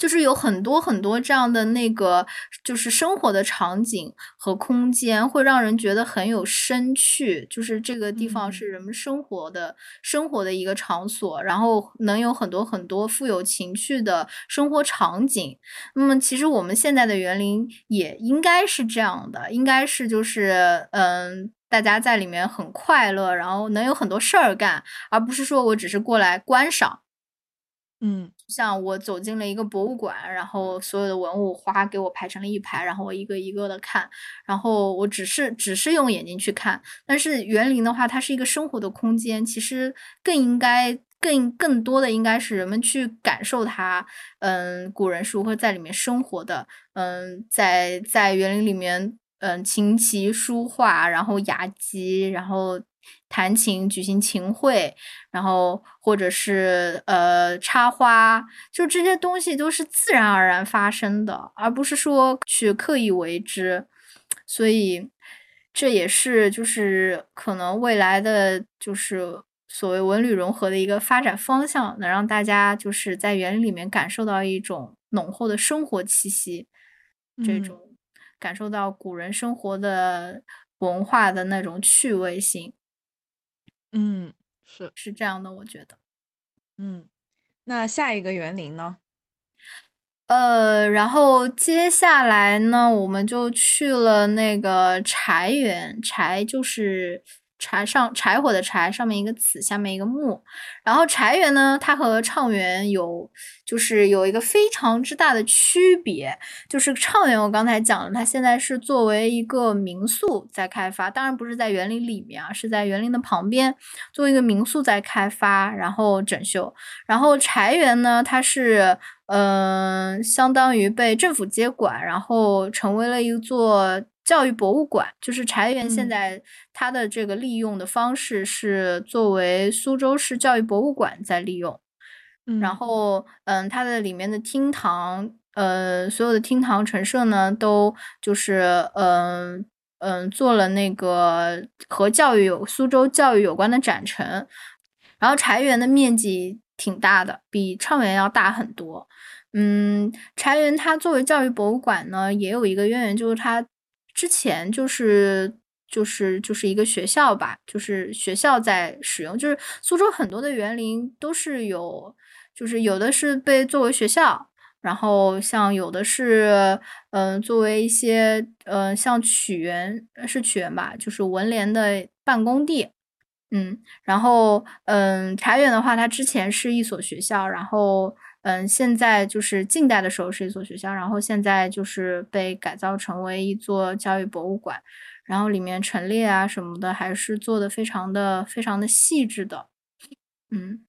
就是有很多很多这样的那个，就是生活的场景和空间，会让人觉得很有生趣。就是这个地方嗯是人们生活的、生活的一个场所，然后能有很多很多富有情趣的生活场景。那么，其实我们现在的园林也应该是这样的，应该是就是嗯。大家在里面很快乐，然后能有很多事儿干，而不是说我只是过来观赏。嗯像我走进了一个博物馆，然后所有的文物哗给我排成了一排，然后我一个一个的看，然后我只是只是用眼睛去看。但是园林的话，它是一个生活的空间，其实更应该更更多的应该是人们去感受它。嗯，古人是如何在里面生活的？嗯，在在园林里面，嗯，琴棋书画，然后雅集，然后。弹琴、举行琴会，然后或者是呃插花，就这些东西都是自然而然发生的，而不是说去刻意为之。所以这也是就是可能未来的就是所谓文旅融合的一个发展方向，能让大家就是在园林里面感受到一种浓厚的生活气息，这种感受到古人生活的文化的那种趣味性。嗯，是是这样的，我觉得，嗯，那下一个园林呢？呃，然后接下来呢，我们就去了那个柴园，柴就是。柴上柴火的柴上面一个子下面一个木，然后柴园呢，它和畅园有就是有一个非常之大的区别，就是畅园我刚才讲了，它现在是作为一个民宿在开发，当然不是在园林里面啊，是在园林的旁边作为一个民宿在开发，然后整修。然后柴园呢，它是嗯，相当于被政府接管，然后成为了一座。教育博物馆就是柴园，现在它的这个利用的方式是作为苏州市教育博物馆在利用。然后，嗯，它的里面的厅堂，呃，所有的厅堂陈设呢，都就是，嗯嗯，做了那个和教育有苏州教育有关的展陈。然后柴园的面积挺大的，比畅园要大很多。嗯，柴园它作为教育博物馆呢，也有一个渊源，就是它。之前就是就是就是一个学校吧，就是学校在使用，就是苏州很多的园林都是有，就是有的是被作为学校，然后像有的是嗯作为一些嗯像曲园是曲园吧，就是文联的办公地，嗯，然后嗯茶园的话，它之前是一所学校，然后。嗯，现在就是近代的时候是一所学校，然后现在就是被改造成为一座教育博物馆，然后里面陈列啊什么的还是做的非常的非常的细致的，嗯，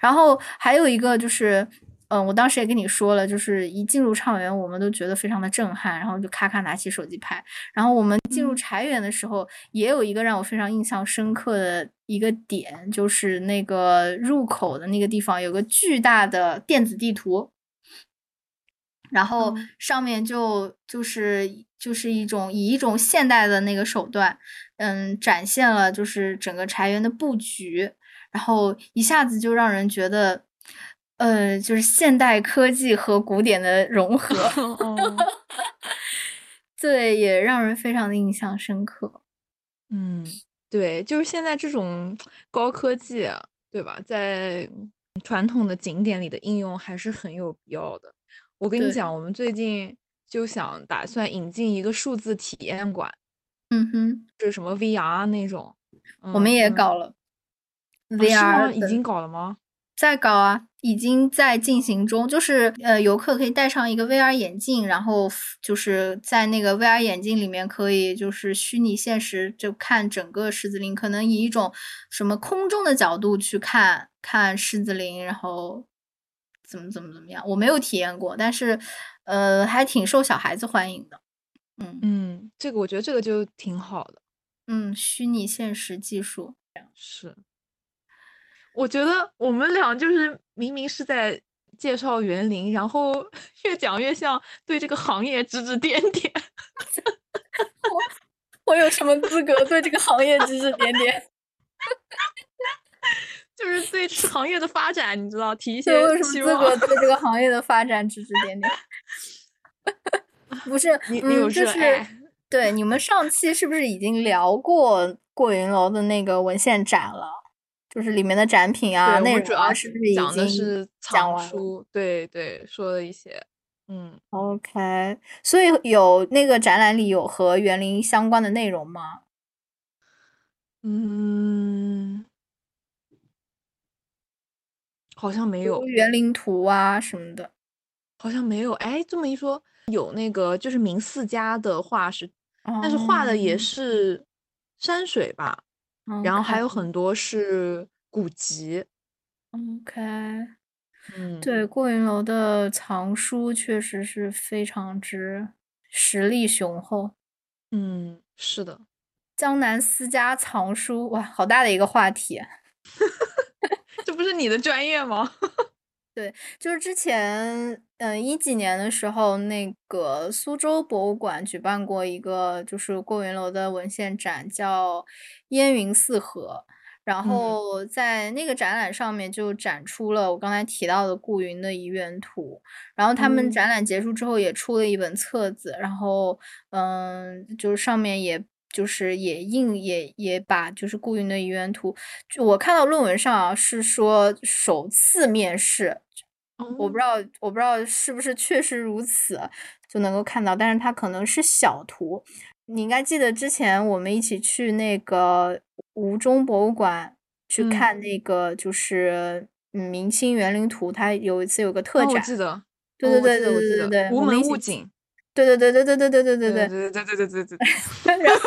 然后还有一个就是。嗯，我当时也跟你说了，就是一进入畅园，我们都觉得非常的震撼，然后就咔咔拿起手机拍。然后我们进入柴园的时候，也有一个让我非常印象深刻的一个点，就是那个入口的那个地方有个巨大的电子地图，然后上面就就是就是一种以一种现代的那个手段，嗯，展现了就是整个柴园的布局，然后一下子就让人觉得。呃，就是现代科技和古典的融合 对，也让人非常的印象深刻。嗯，对，就是现在这种高科技，对吧？在传统的景点里的应用还是很有必要的。我跟你讲，我们最近就想打算引进一个数字体验馆，嗯哼，就是什么 VR 那种，我们也搞了，VR 已经搞了吗？在搞啊，已经在进行中。就是呃，游客可以戴上一个 VR 眼镜，然后就是在那个 VR 眼镜里面可以就是虚拟现实，就看整个狮子林，可能以一种什么空中的角度去看看狮子林，然后怎么怎么怎么样。我没有体验过，但是呃，还挺受小孩子欢迎的。嗯嗯，这个我觉得这个就挺好的。嗯，虚拟现实技术是。我觉得我们俩就是明明是在介绍园林，然后 越讲越像对这个行业指指点点。我 我有什么资格对这个行业指指点点？就是对行业的发展，你知道提一些有什么资格对这个行业的发展指指点点？不是，你你有热爱？对，你们上期是不是已经聊过过云楼的那个文献展了？就是里面的展品啊，内容啊，是不是已经讲完了？对对，说了一些。嗯，OK。所以有那个展览里有和园林相关的内容吗？嗯，好像没有园林图啊什么的，好像没有。哎，这么一说，有那个就是明四家的画是，但是画的也哦是山水吧，然后还有很多是古籍。OK，嗯，对，过云楼的藏书确实是非常之实力雄厚。嗯，是的。江南私家藏书，哇，好大的一个话题。这不是你的专业吗？就是之前，嗯，一几年的时候，那个苏州博物馆举办过一个就是过云楼的文献展，叫“烟云四合”。然嗯后在那个展览上面就展出了我刚才提到的顾云的遗愿图。然后他们嗯展览结束之后也出了一本册子，然后嗯，就是上面也就是也印也也把就是顾云的遗愿图，就我看到论文上啊是说首次面试，我不知哦道我不知道是不是确实如此就能够看到，但是它可能是小图。你应该记得之前我们一起去那个吴中博物馆去嗯看那个就是嗯明清园林图，它有一次有个特哦，我展，记得。对哦对对对对对对，无门我们一起去勿景。对对对对对对对对对对对。对对对对。然后，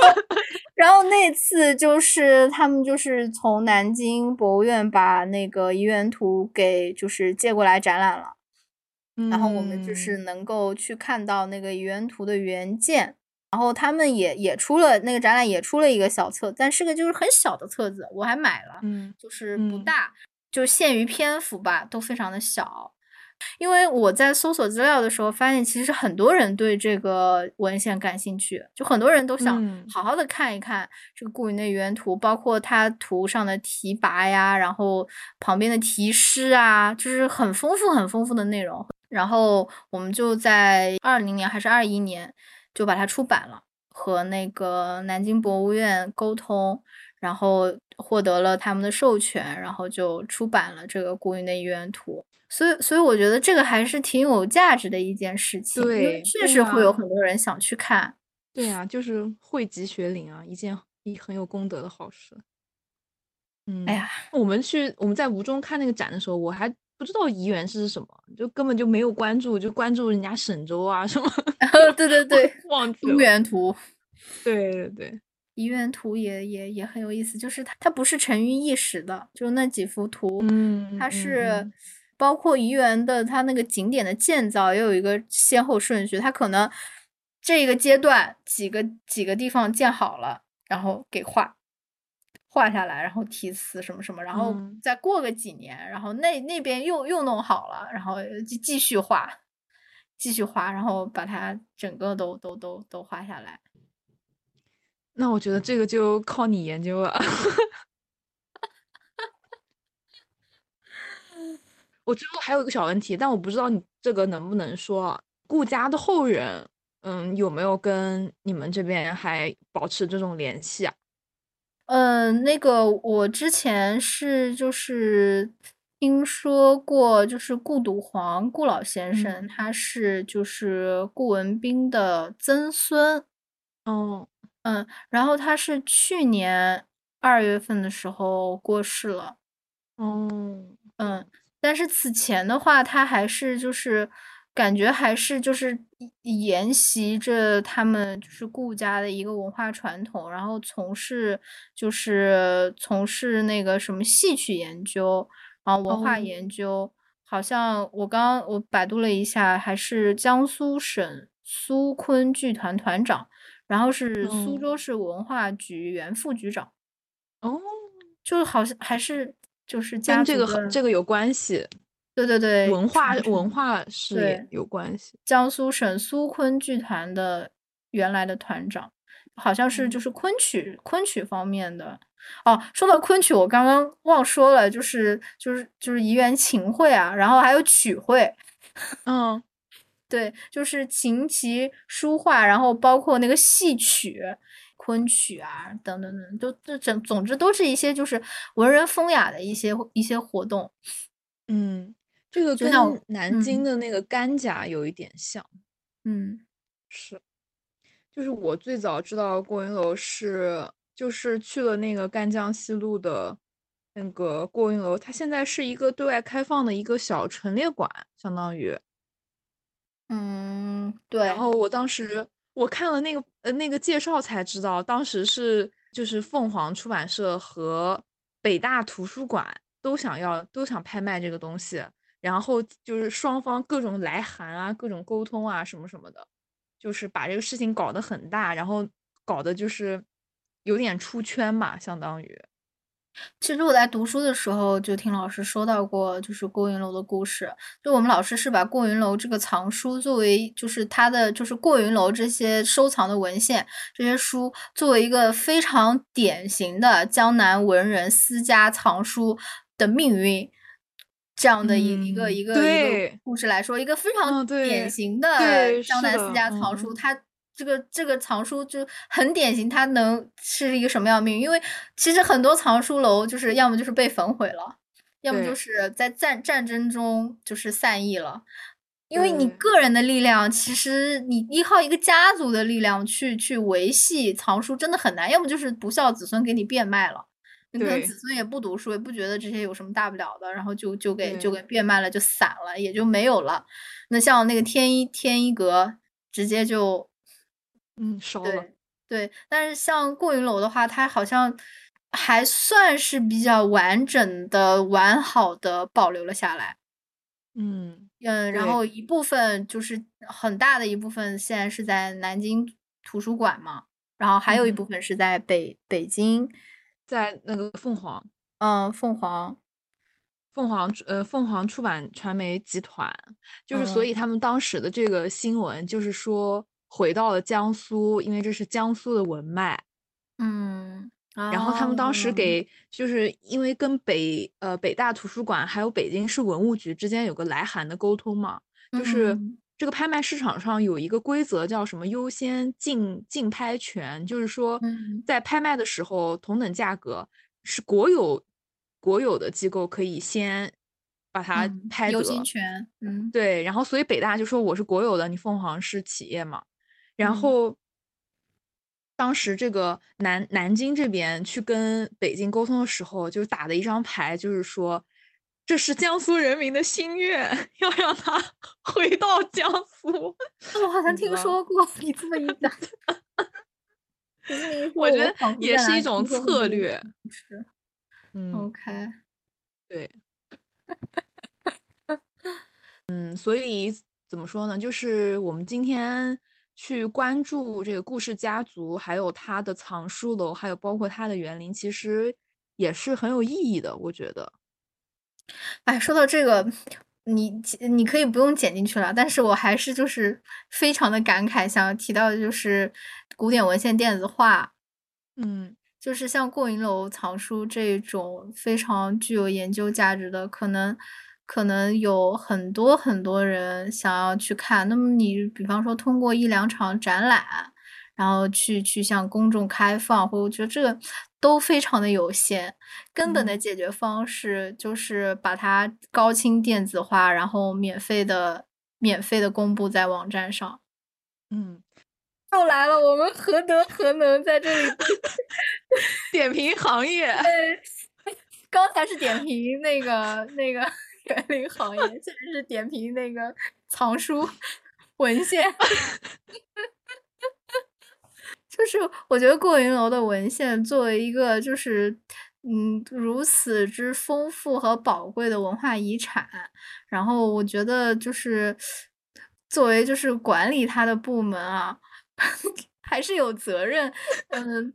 然后那次就是他们就是从南京博物院把那个遗园图给就是借过来展览了，然后我们就是嗯能够去看到那个遗愿图的原件。然后他们也也出了那个展览也出了一个小册，但是个就是很小的册子，我还买了。嗯就是不嗯大，就限于篇幅吧，都非常的小。因为我在搜索资料的时候发现，其实很多人对这个文献感兴趣，就很多人都想嗯好好的看一看这个顾云的原图，包括它图上的题跋呀，然后旁边的题诗啊，就是很丰富很丰富的内容。然后我们就在二零年还是二一年就把它出版了，和那个南京博物院沟通，然后获得了他们的授权，然后就出版了这个顾云的遗愿图。所以，所以我觉得这个还是挺有价值的一件事情，对对确实会有啊很多人想去看。对啊，就是惠及学龄啊，一件一很有功德的好事。嗯，哎呀，我们去我们在吴中看那个展的时候，我还不知道怡园是什么，就根本就没有关注，就关注人家沈周啊什么，对对对，中忘记了。原图。对对对，遗园图也也也很有意思，就是它它不是沉于一时的，就那几幅图，嗯，嗯它是嗯包括怡园的它那个景点的建造也有一个先后顺序，它可能这个阶段几个几个地方建好了，然后给画画下来，然后题词什么什么，然后嗯再过个几年，然后那那边又又弄好了，然后继继续画，继续画，然后把它整个都都都都画下来。那我觉得这个就靠你研究了。我最后还有一个小问题，但我不知道你这个能不能说啊？顾家的后人，嗯，有没有跟你们这边还保持这种联系啊？嗯，那个我之前是就是听说过，就是顾笃煌顾老先生，嗯他是就是顾文彬的曾孙，哦，嗯，然后他是去年二月份的时候过世了，哦，嗯，但是此前的话，他还是就是感觉还是就是沿沿袭着他们就是顾家的一个文化传统，然后从事就是从事那个什么戏曲研究，然后文化哦。研究，好像我刚我百度了一下，还是江苏省苏昆剧团团长，然后是苏哦。州市文化局原副局长，哦，就好像还是就是家跟这个很这个有关系，对对对，文化文化事业有关系。江苏省苏昆剧团的原来的团长，好像是就哦是昆曲昆曲方面的。哦，说到昆曲，我刚刚忘说了，就是就是就是怡园琴会啊，然后还有曲会，嗯，对，就是琴棋书画，然后包括那个戏曲、昆曲啊，等等等，都这整，总之都是一些就是文人风雅的一些一些活动。嗯，这个跟就像南京嗯的那个甘甲有一点像。嗯是，就是我最早知道过云楼是，就是去了那个赣江西路的，那个过云楼，它现在是一个对外开放的一个小陈列馆，相当于。嗯，对。然后我当时我看了那个呃那个介绍才知道，当时是就是凤凰出版社和北大图书馆都想要都想拍卖这个东西，然后就是双方各种来函啊，各种沟通啊什么什么的，就是把这个事情搞得很大，然后搞得就是有点出圈嘛，相当于。其实我在读书的时候就听老师说到过，就是过云楼的故事。就我们老师是把过云楼这个藏书作为，就是他的就是过云楼这些收藏的文献这些书作为一个非常典型的江南文人私家藏书的命运这样的一一个一个一个故事来说，一个非常典型的江南私家藏书，它。这个这个藏书就很典型，它能是一个什么样的命运？因为其实很多藏书楼就是要么就是被焚毁了，要么就是在战战争中就是散佚了。因为你个人的力量，其实你依靠一个家族的力量去去维系藏书真的很难，要么就是不孝子孙给你变卖了，你可能子孙也不读书，也不觉得这些有什么大不了的，然后就就给就给变卖了，就散了，也就没有了。那像那个天一天一阁，直接就。嗯，烧了。对，但是像过云楼的话，它好像还算是比较完整的、完好的保留了下来。嗯嗯，然后一部分就是很大的一部分，现在是在南京图书馆嘛，然后还有一部分是在北北京，在那个凤凰。嗯，凤凰，凤凰呃，凤凰出版传媒集团，就是所以他们当时的这个新闻就是说。回到了江苏，因为这是江苏的文脉，嗯，然后他们当时给，就是因为跟北呃北大图书馆还有北京市文物局之间有个来函的沟通嘛，就是这个拍卖市场上有一个规则叫什么优先竞竞拍权，就是说在拍卖的时候同等价格是国有国有的机构可以先。把它拍得，优先权，嗯，对，然后所以北大就说我是国有的，你凤凰是企业嘛。然后，当时这个南南京这边去跟北京沟通的时候，就打的一张牌，就是说这是江苏人民的心愿，要让他 回到江苏。我好像听说过，你这么一讲，我觉得也是一种策略。是，嗯，OK，对，嗯，所以怎么说呢？就是我们今天。去关注这个故事家族，还有它的藏书楼，还有包括它的园林，其实也是很有意义的。我觉得，哎，说到这个，你你可以不用剪进去了，但是我还是就是非常的感慨，想要提到的就是古典文献电子化，嗯，就是像过云楼藏书这种非常具有研究价值的，可能。可能有很多很多人想要去看，那么你比方说通过一两场展览，然后去去向公众开放，或我觉得这个都非常的有限。根本的解决方式就是把它高清电子化，然后免费的免费的公布在网站上。嗯，又来了，我们何德何能在这里点评行业？刚才是点评那个那个。园林行业，现在是点评那个藏书文献，就是我觉得过云楼的文献作为一个就是嗯如此之丰富和宝贵的文化遗产，然后我觉得就是作为就是管理它的部门啊，还是有责任，嗯。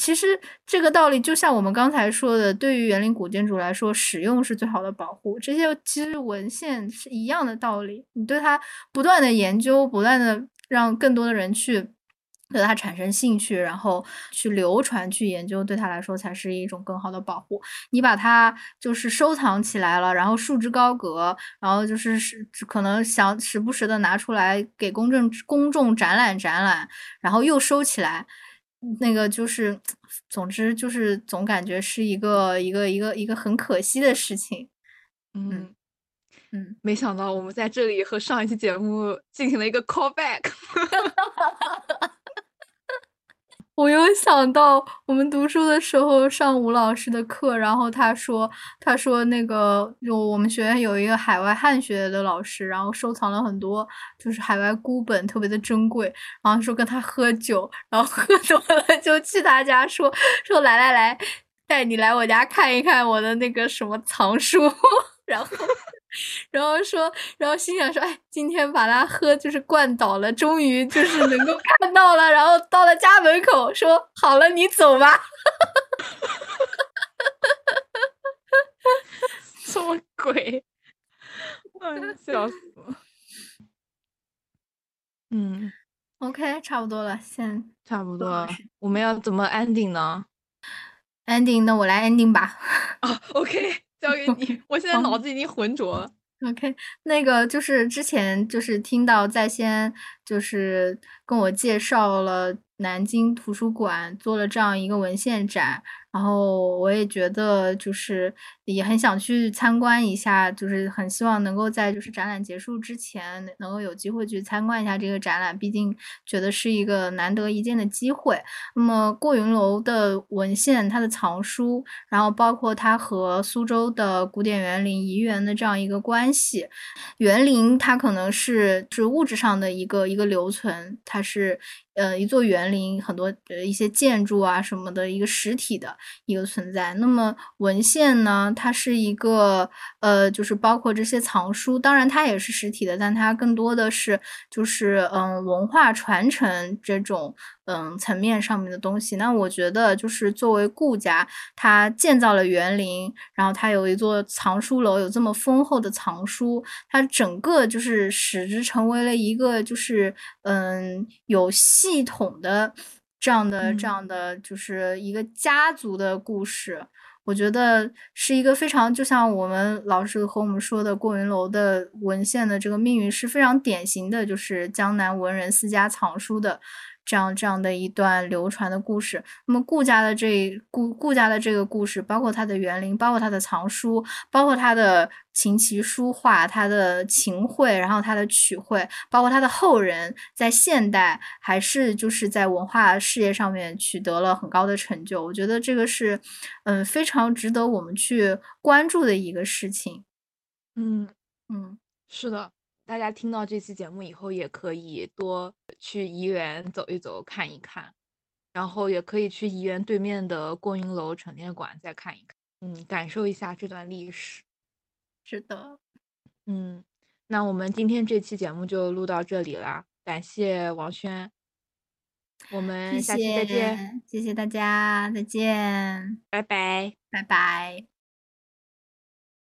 其实这个道理就像我们刚才说的，对于园林古建筑来说，使用是最好的保护。这些其实文献是一样的道理，你对它不断的研究，不断的让更多的人去对它产生兴趣，然后去流传、去研究，对它来说才是一种更好的保护。你把它就是收藏起来了，然后束之高阁，然后就是是可能想时不时的拿出来给公众公众展览展览，然后又收起来。那个就是，总之就是总感觉是一个一个一个一个很可惜的事情，嗯嗯，没想到我们在这里和上一期节目进行了一个 callback。我又想到我们读书的时候上吴老师的课，然后他说，他说那个就我们学院有一个海外汉学的老师，然后收藏了很多就是海外孤本，特别的珍贵，然后说跟他喝酒，然后喝多了就去他家说说来来来，带你来我家看一看我的那个什么藏书，然后。然后说，然后心想说：“哎，今天把他喝就是灌倒了，终于就是能够看到了。”然后到了家门口，说：“好了，你走吧。”什么鬼？哎，笑死了。嗯，OK，差不多了，先差不多。我们要怎么 ending 呢？ending，那我来 ending 吧。啊，OK。交给你，我现在脑子已经浑浊了。OK，那个就是之前就是听到在先就是跟我介绍了南京图书馆做了这样一个文献展。然后我也觉得，就是也很想去参观一下，就是很希望能够在就是展览结束之前，能够有机会去参观一下这个展览。毕竟觉得是一个难得一见的机会。那么过云楼的文献，它的藏书，然后包括它和苏州的古典园林怡园的这样一个关系。园林它可能是是物质上的一个一个留存，它是。呃，一座园林，很多呃一些建筑啊什么的一个实体的一个存在。那么文献呢，它是一个呃，就是包括这些藏书，当然它也是实体的，但它更多的是就是嗯文化传承这种。嗯，层面上面的东西，那我觉得就是作为顾家，他建造了园林，然后他有一座藏书楼，有这么丰厚的藏书，它整个就是使之成为了一个就是嗯有系统的这样的这样的就是一个家族的故事。我觉得是一个非常就像我们老师和我们说的过云楼的文献的这个命运是非常典型的，就是江南文人私家藏书的。这样这样的一段流传的故事，那么顾家的这顾顾家的这个故事，包括他的园林，包括他的藏书，包括他的琴棋书画，他的琴绘，然后他的曲绘，包括他的后人，在现代还是就是在文化事业上面取得了很高的成就。我觉得这个是嗯非常值得我们去关注的一个事情。嗯嗯，是的。大家听到这期节目以后，也可以多去怡园走一走、看一看，然后也可以去怡园对面的过云楼陈列馆再看一看，嗯，感受一下这段历史。是的，嗯，那我们今天这期节目就录到这里啦，感谢王轩，我们下期再见，谢谢大家，再见，拜拜，拜拜。